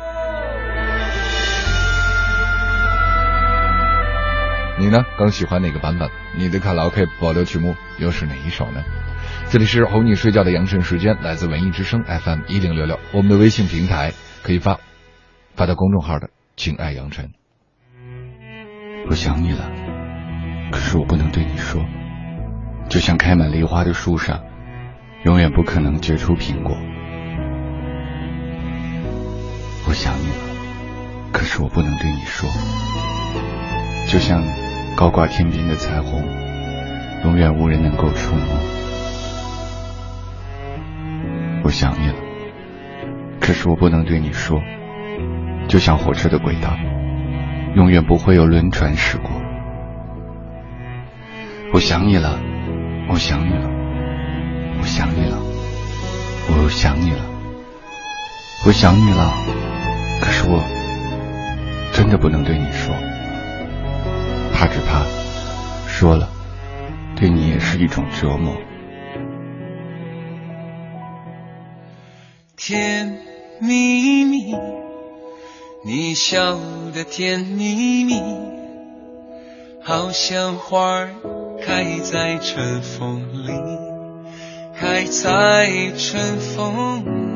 你呢？更喜欢哪个版本？你的卡拉 OK 保留曲目又是哪一首呢？这里是哄你睡觉的羊晨时间，来自文艺之声 FM 一零六六，我们的微信平台可以发发到公众号的。请爱杨晨，我想你了，可是我不能对你说。就像开满梨花的树上，永远不可能结出苹果。我想你了，可是我不能对你说。就像高挂天边的彩虹，永远无人能够触摸。我想你了，可是我不能对你说。就像火车的轨道，永远不会有轮船驶过。我想你了，我想你了，我想你了，我想你了，我想你了。可是我真的不能对你说，怕只怕说了，对你也是一种折磨。甜蜜蜜。你笑得甜蜜蜜，好像花儿开在春风里，开在春风里。《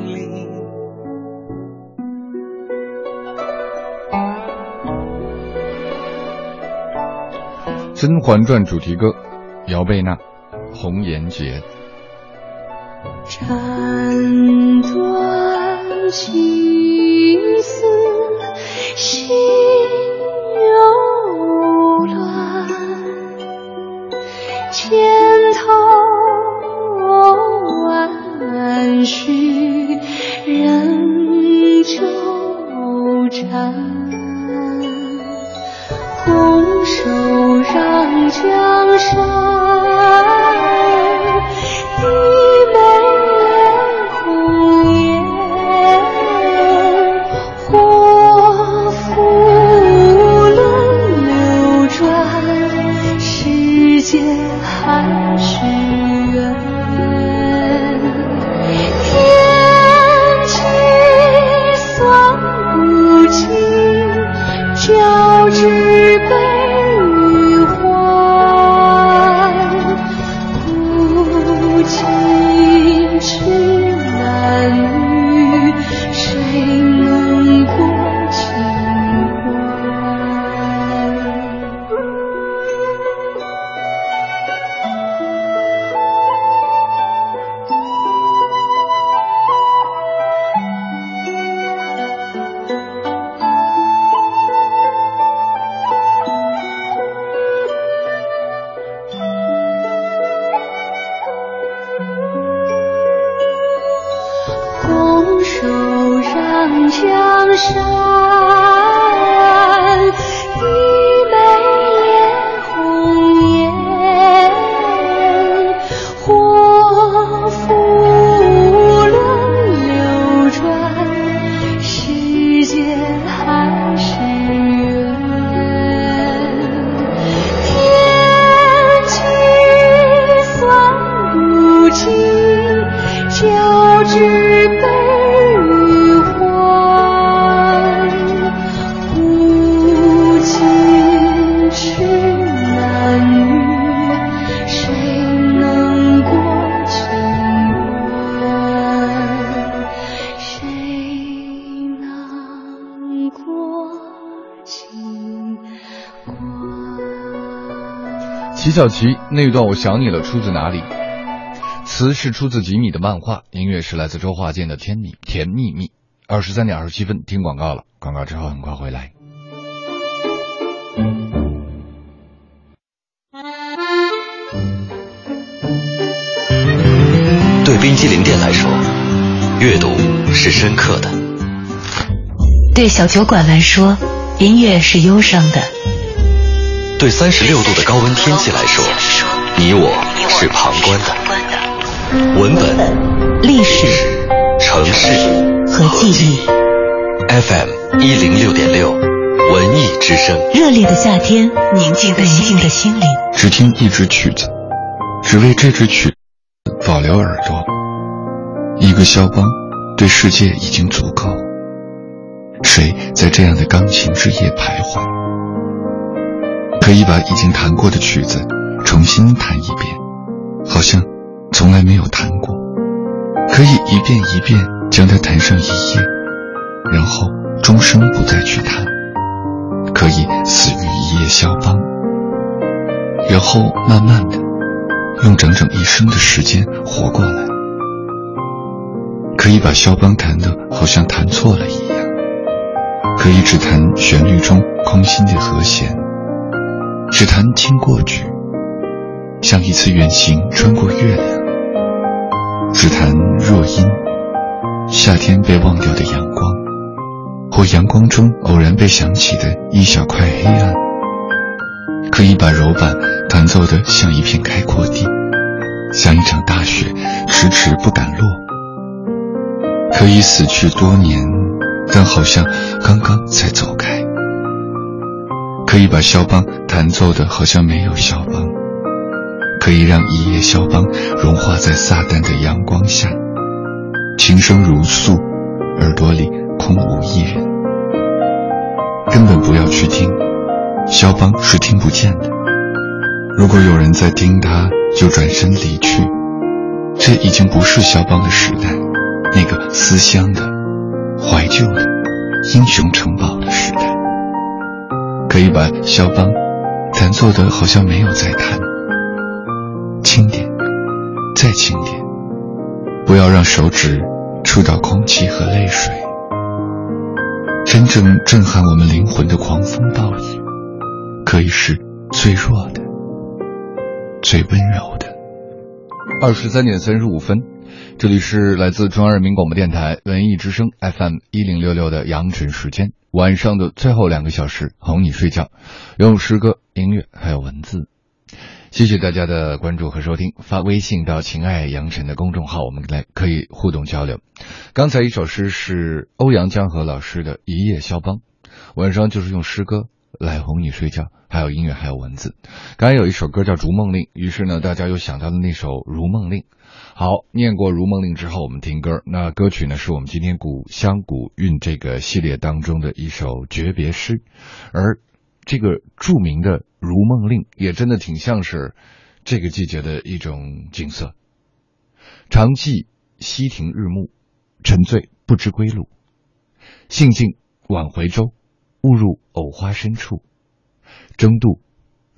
甄嬛传》主题歌，姚贝娜，《红颜劫》。斩断情丝。心又乱，千头万绪人纠缠，拱手上江山。齐小琪那一段我想你了，出自哪里？词是出自吉米的漫画，音乐是来自周华健的《甜蜜甜蜜蜜》。二十三点二十七分，听广告了，广告之后很快回来。对冰激凌店来说，阅读是深刻的；对小酒馆来说，音乐是忧伤的。对三十六度的高温天气来说，你我是旁观的。文本、历史、城市和记忆。FM 一零六点六，文艺之声。热烈的夏天，宁静的宁静的心灵。只听一支曲子，只为这支曲保留耳朵。一个肖邦，对世界已经足够。谁在这样的钢琴之夜徘徊？可以把已经弹过的曲子重新弹一遍，好像从来没有弹过。可以一遍一遍将它弹上一夜，然后终生不再去弹。可以死于一夜肖邦，然后慢慢的用整整一生的时间活过来。可以把肖邦弹的好像弹错了一样，可以只弹旋律中空心的和弦。只弹轻过曲，像一次远行穿过月亮；只弹若音，夏天被忘掉的阳光，或阳光中偶然被想起的一小块黑暗。可以把柔板弹奏得像一片开阔地，像一场大雪迟迟不敢落。可以死去多年，但好像刚刚才走开。可以把肖邦弹奏的好像没有肖邦，可以让一夜肖邦融化在撒旦的阳光下，琴声如诉，耳朵里空无一人，根本不要去听，肖邦是听不见的。如果有人在听他，就转身离去，这已经不是肖邦的时代，那个思乡的、怀旧的、英雄城堡的时代。可以把肖邦弹奏的好像没有在弹，轻点，再轻点，不要让手指触到空气和泪水。真正震撼我们灵魂的狂风暴雨，可以是最弱的、最温柔的。二十三点三十五分。这里是来自中央人民广播电台文艺之声 FM 一零六六的扬晨时间，晚上的最后两个小时哄你睡觉，用诗歌、音乐还有文字。谢谢大家的关注和收听，发微信到“情爱杨晨”的公众号，我们来可以互动交流。刚才一首诗是欧阳江河老师的《一夜肖邦》，晚上就是用诗歌来哄你睡觉，还有音乐还有文字。刚才有一首歌叫《逐梦令》，于是呢，大家又想到了那首《如梦令》。好，念过《如梦令》之后，我们听歌。那歌曲呢，是我们今天古香古韵这个系列当中的一首诀别诗，而这个著名的《如梦令》也真的挺像是这个季节的一种景色。常记溪亭日暮，沉醉不知归路。兴尽晚回舟，误入藕花深处。争渡，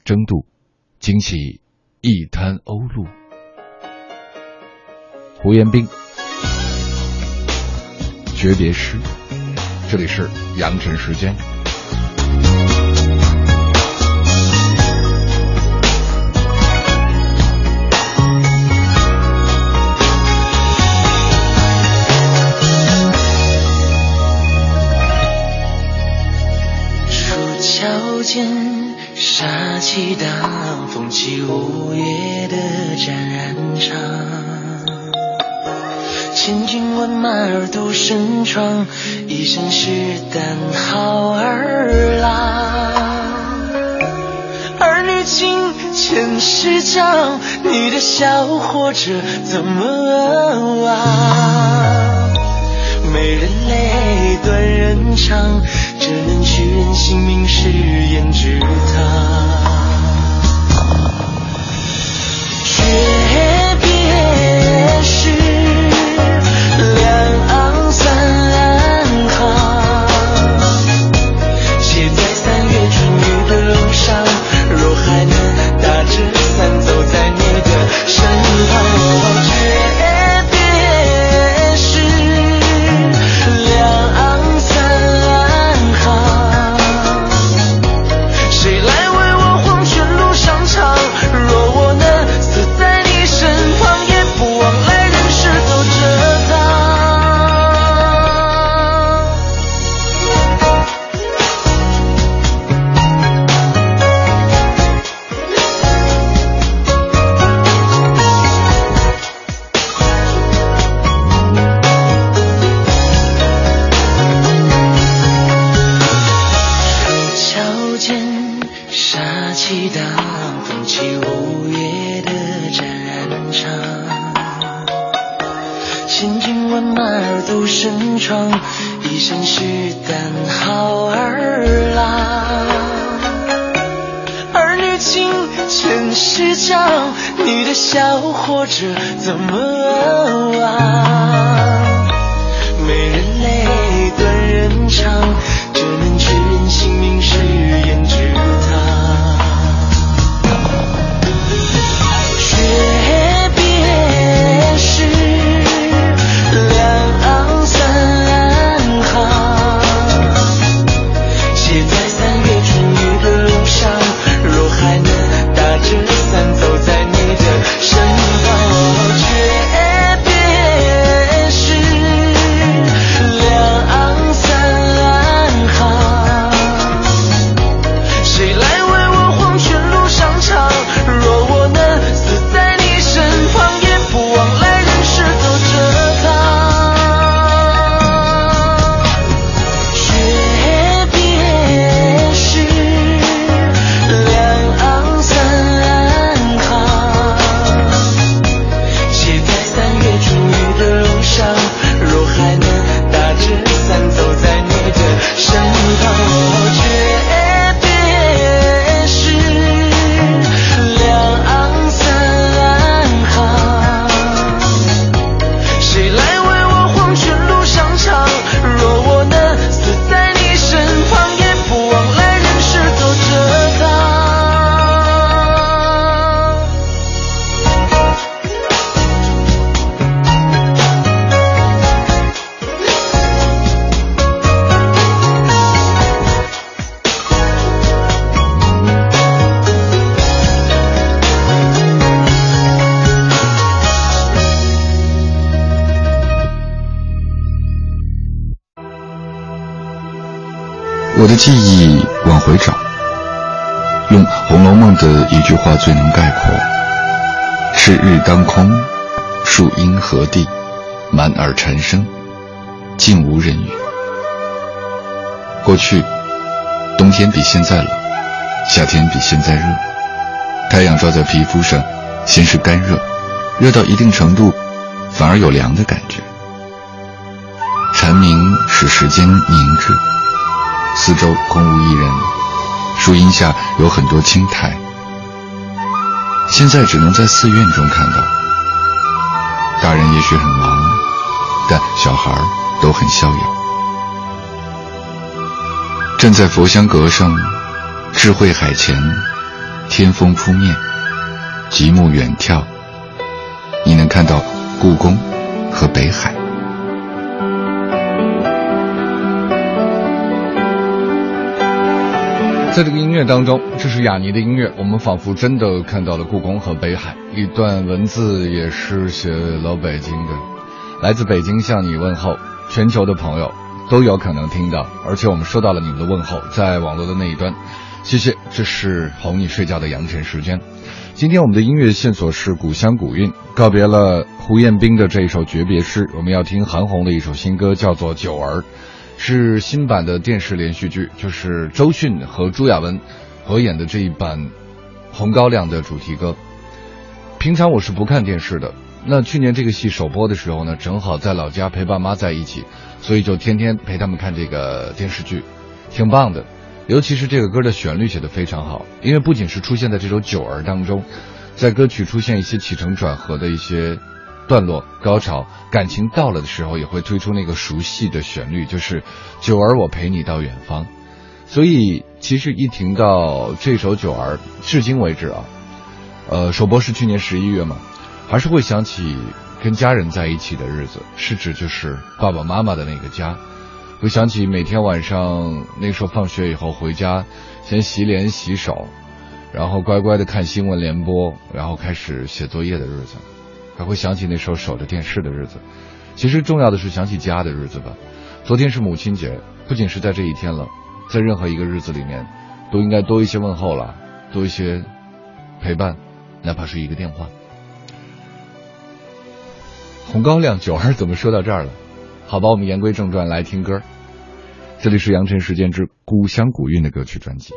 争渡，惊起一滩鸥鹭。胡彦斌，诀别诗。这里是阳晨时间。树悄气荡，风起午夜的展燃场。千军万马而都身闯，一身是胆好儿郎。儿女情，前世长，你的笑活着怎么忘？美人泪，断人肠，这能取人性命是胭脂糖。旁，诀窗，一身是胆好儿郎。儿女情，前世账，你的笑或者怎么忘？美人我的记忆往回找，用《红楼梦》的一句话最能概括：赤日当空，树阴和地，满耳蝉声，竟无人语。过去，冬天比现在冷，夏天比现在热，太阳照在皮肤上，先是干热，热到一定程度，反而有凉的感觉。蝉鸣使时间凝滞。四周空无一人，树荫下有很多青苔。现在只能在寺院中看到。大人也许很忙，但小孩都很逍遥。站在佛香阁上，智慧海前，天风扑面，极目远眺，你能看到故宫和北海。在这个音乐当中，这是雅尼的音乐，我们仿佛真的看到了故宫和北海。一段文字也是写老北京的，来自北京向你问候，全球的朋友都有可能听到，而且我们收到了你们的问候，在网络的那一端。谢谢，这是哄你睡觉的羊晨时间。今天我们的音乐线索是古香古韵，告别了胡彦斌的这一首诀别诗，我们要听韩红的一首新歌，叫做《九儿》，是新版的电视连续剧，就是周迅和朱亚文合演的这一版《红高粱》的主题歌。平常我是不看电视的，那去年这个戏首播的时候呢，正好在老家陪爸妈在一起，所以就天天陪他们看这个电视剧，挺棒的。尤其是这个歌的旋律写得非常好，因为不仅是出现在这首《九儿》当中，在歌曲出现一些起承转合的一些段落、高潮、感情到了的时候，也会推出那个熟悉的旋律，就是《九儿我陪你到远方》。所以其实一听到这首《九儿》，至今为止啊，呃，首播是去年十一月嘛，还是会想起跟家人在一起的日子，是指就是爸爸妈妈的那个家。会想起每天晚上那时候放学以后回家，先洗脸洗手，然后乖乖的看新闻联播，然后开始写作业的日子，还会想起那时候守着电视的日子。其实重要的是想起家的日子吧。昨天是母亲节，不仅是在这一天了，在任何一个日子里面，都应该多一些问候了，多一些陪伴，哪怕是一个电话。红高粱九儿怎么说到这儿了？好吧，我们言归正传，来听歌。这里是羊城时间之古香古韵的歌曲专辑。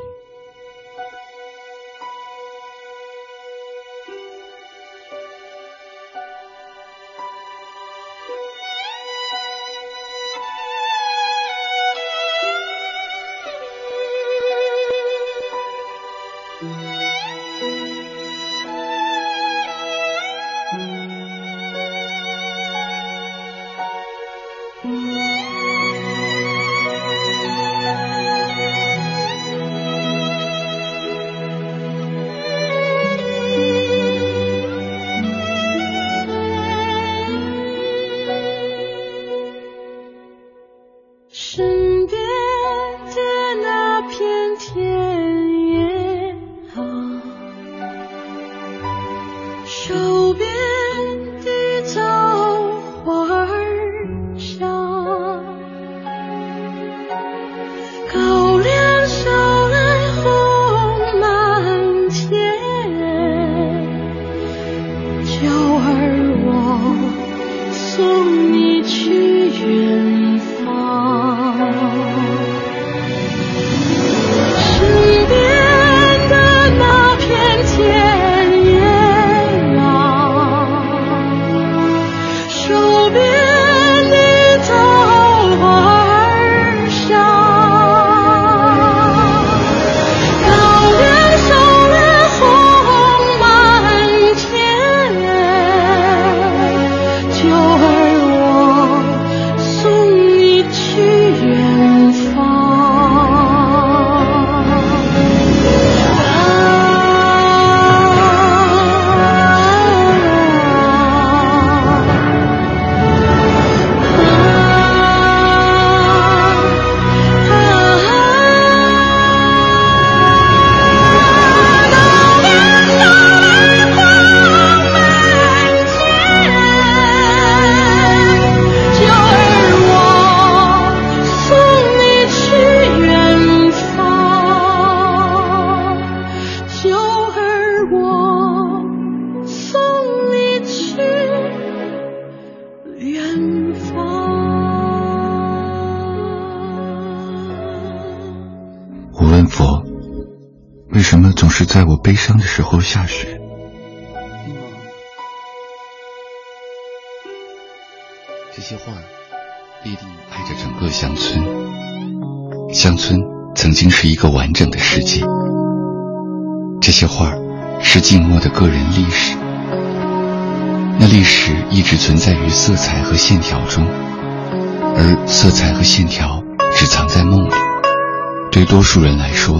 多数人来说，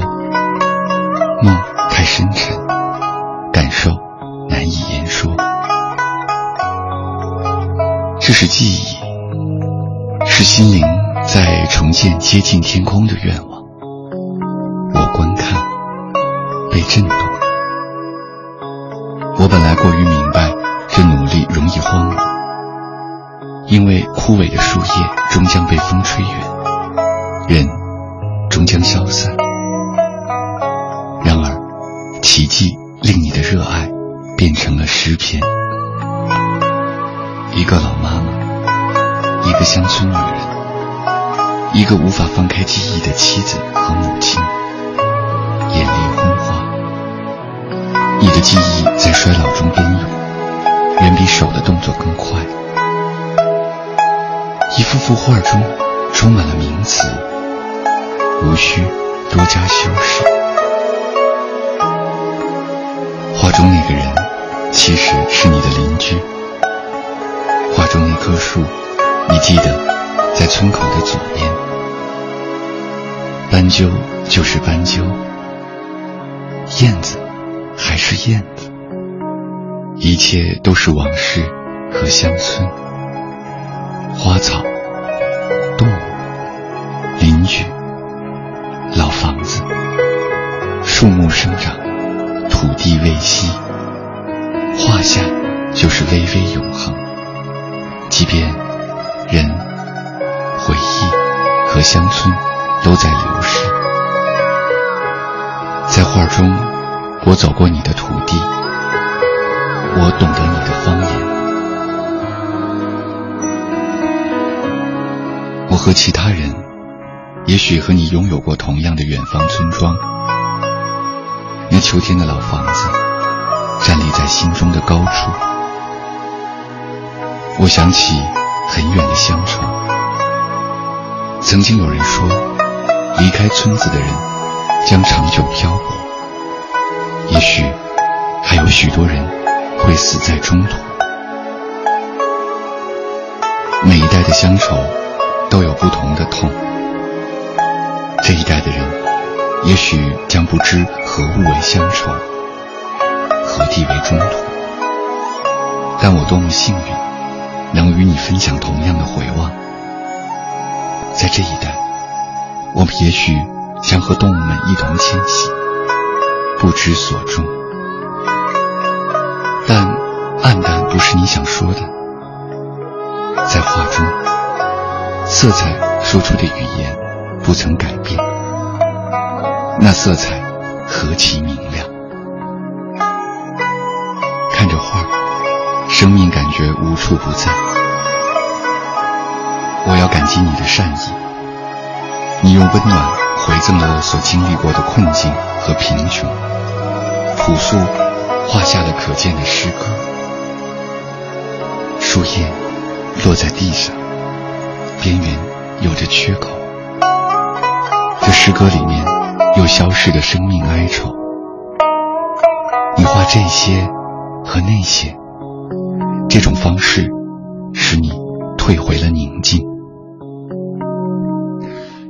梦。太深沉，感受难以言说。这是记忆，是心灵在重建接近天空的愿望。我观看，被震动。我本来过于明白，这努力容易荒芜，因为枯萎的树叶终将被风吹远，人将消散。然而奇迹令你的热爱变成了诗篇。一个老妈妈，一个乡村女人，一个无法放开记忆的妻子和母亲，眼泪昏花。你的记忆在衰老中奔涌，远比手的动作更快。一幅幅画中充满了名词，无需多加修饰。画中那个人其实是你的邻居。画中那棵树，你记得在村口的左边。斑鸠就是斑鸠，燕子还是燕子，一切都是往事和乡村。花草、动物、邻居、树木生长、土地未息，画下就是巍巍永恒。即便人、回忆和乡村都在流逝，在画中，我走过你的土地，我懂得你的方言。我和其他人，也许和你拥有过同样的远方村庄。那秋天的老房子，站立在心中的高处。我想起很远的乡愁。曾经有人说，离开村子的人将长久漂泊。也许还有许多人会死在中途。每一代的乡愁。都有不同的痛。这一代的人，也许将不知何物为乡愁，何地为中途。但我多么幸运，能与你分享同样的回望。在这一代，我们也许将和动物们一同迁徙，不知所终。但暗淡不是你想说的，在画中。色彩说出的语言不曾改变，那色彩何其明亮！看着画，生命感觉无处不在。我要感激你的善意，你用温暖回赠了我所经历过的困境和贫穷，朴素画下了可见的诗歌。树叶落在地上。边缘有着缺口，这诗歌里面又消逝的生命哀愁。你画这些和那些，这种方式使你退回了宁静。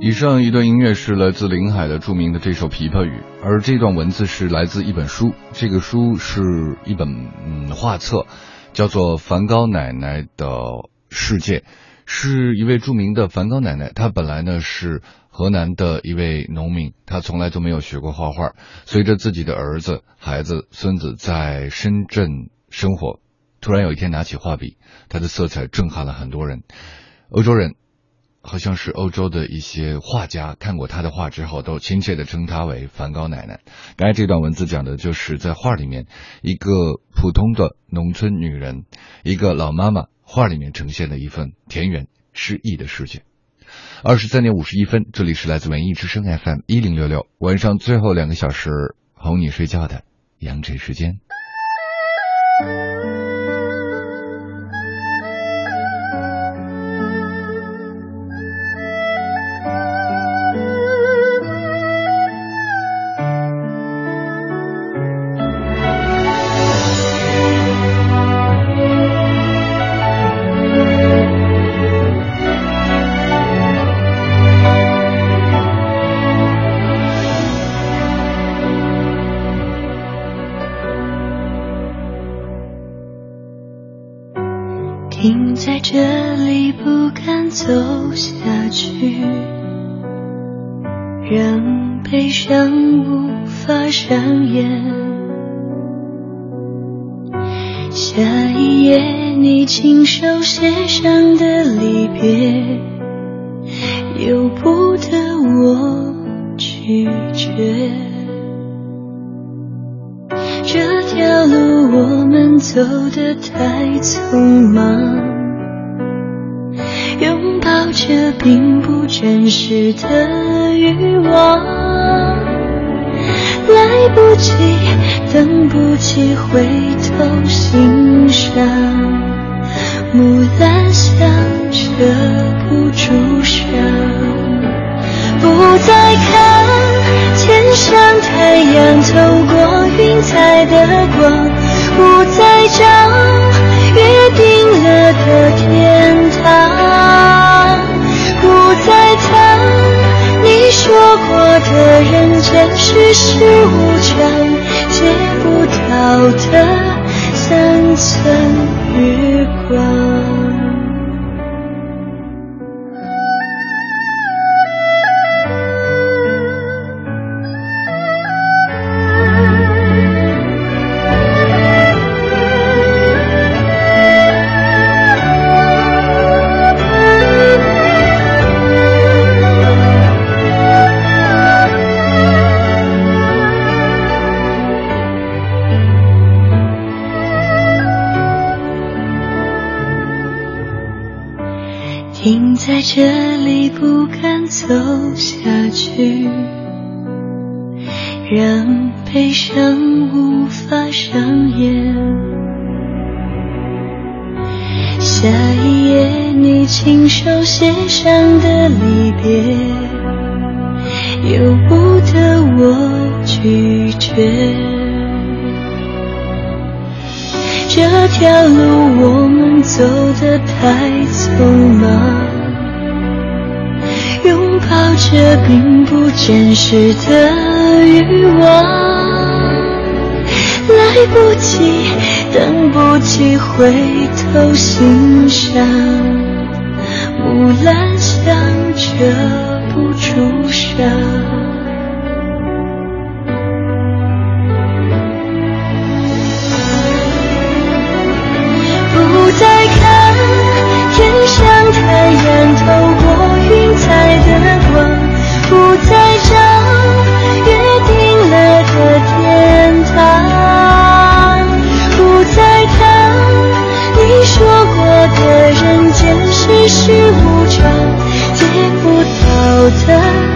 以上一段音乐是来自林海的著名的这首《琵琶语》，而这段文字是来自一本书，这个书是一本嗯画册，叫做《梵高奶奶的世界》。是一位著名的梵高奶奶，她本来呢是河南的一位农民，她从来都没有学过画画。随着自己的儿子、孩子、孙子在深圳生活，突然有一天拿起画笔，她的色彩震撼了很多人。欧洲人，好像是欧洲的一些画家看过他的画之后，都亲切的称他为梵高奶奶。刚才这段文字讲的就是在画里面一个普通的农村女人，一个老妈妈。画里面呈现的一份田园诗意的世界。二十三点五十一分，这里是来自文艺之声 FM 一零六六，晚上最后两个小时哄你睡觉的羊晨时间。等不及回头欣赏，木兰香遮不住伤，不再看天上太阳透过云彩的光。不再找约定了的天堂，不再谈你说过的人间世事无，好的，生存。停在这里不敢走下去，让悲伤无法上演。下一页你亲手写上的离别，由不得我拒绝。这条路我们走得太匆忙。拥抱着并不真实的欲望，来不及，等不及回头欣赏，木兰香遮不住伤，世无常，借不到的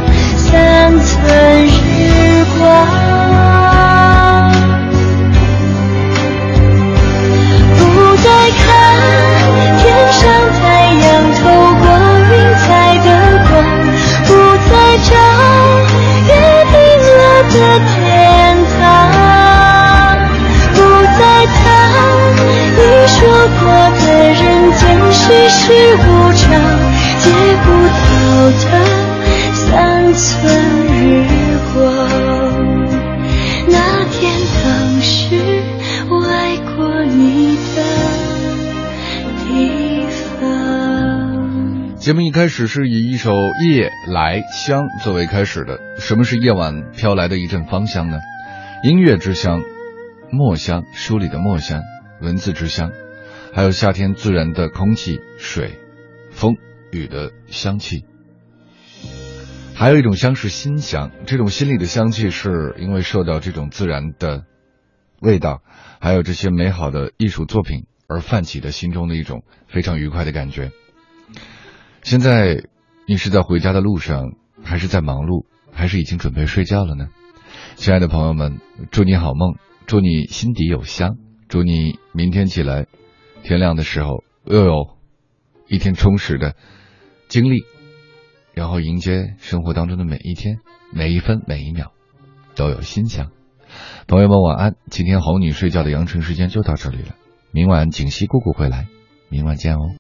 三寸日光。那天当时我爱过你的地方。节目一开始是以一首《夜来香》作为开始的。什么是夜晚飘来的一阵芳香呢？音乐之香，墨香，书里的墨香，文字之香，还有夏天自然的空气、水、风、雨的香气。还有一种香是心香，这种心里的香气是因为受到这种自然的味道，还有这些美好的艺术作品而泛起的心中的一种非常愉快的感觉。现在你是在回家的路上，还是在忙碌，还是已经准备睡觉了呢？亲爱的朋友们，祝你好梦，祝你心底有香，祝你明天起来，天亮的时候又有一天充实的经历，然后迎接生活当中的每一天，每一分每一秒都有新香。朋友们晚安，今天哄你睡觉的羊城时间就到这里了，明晚锦溪姑姑会来，明晚见哦。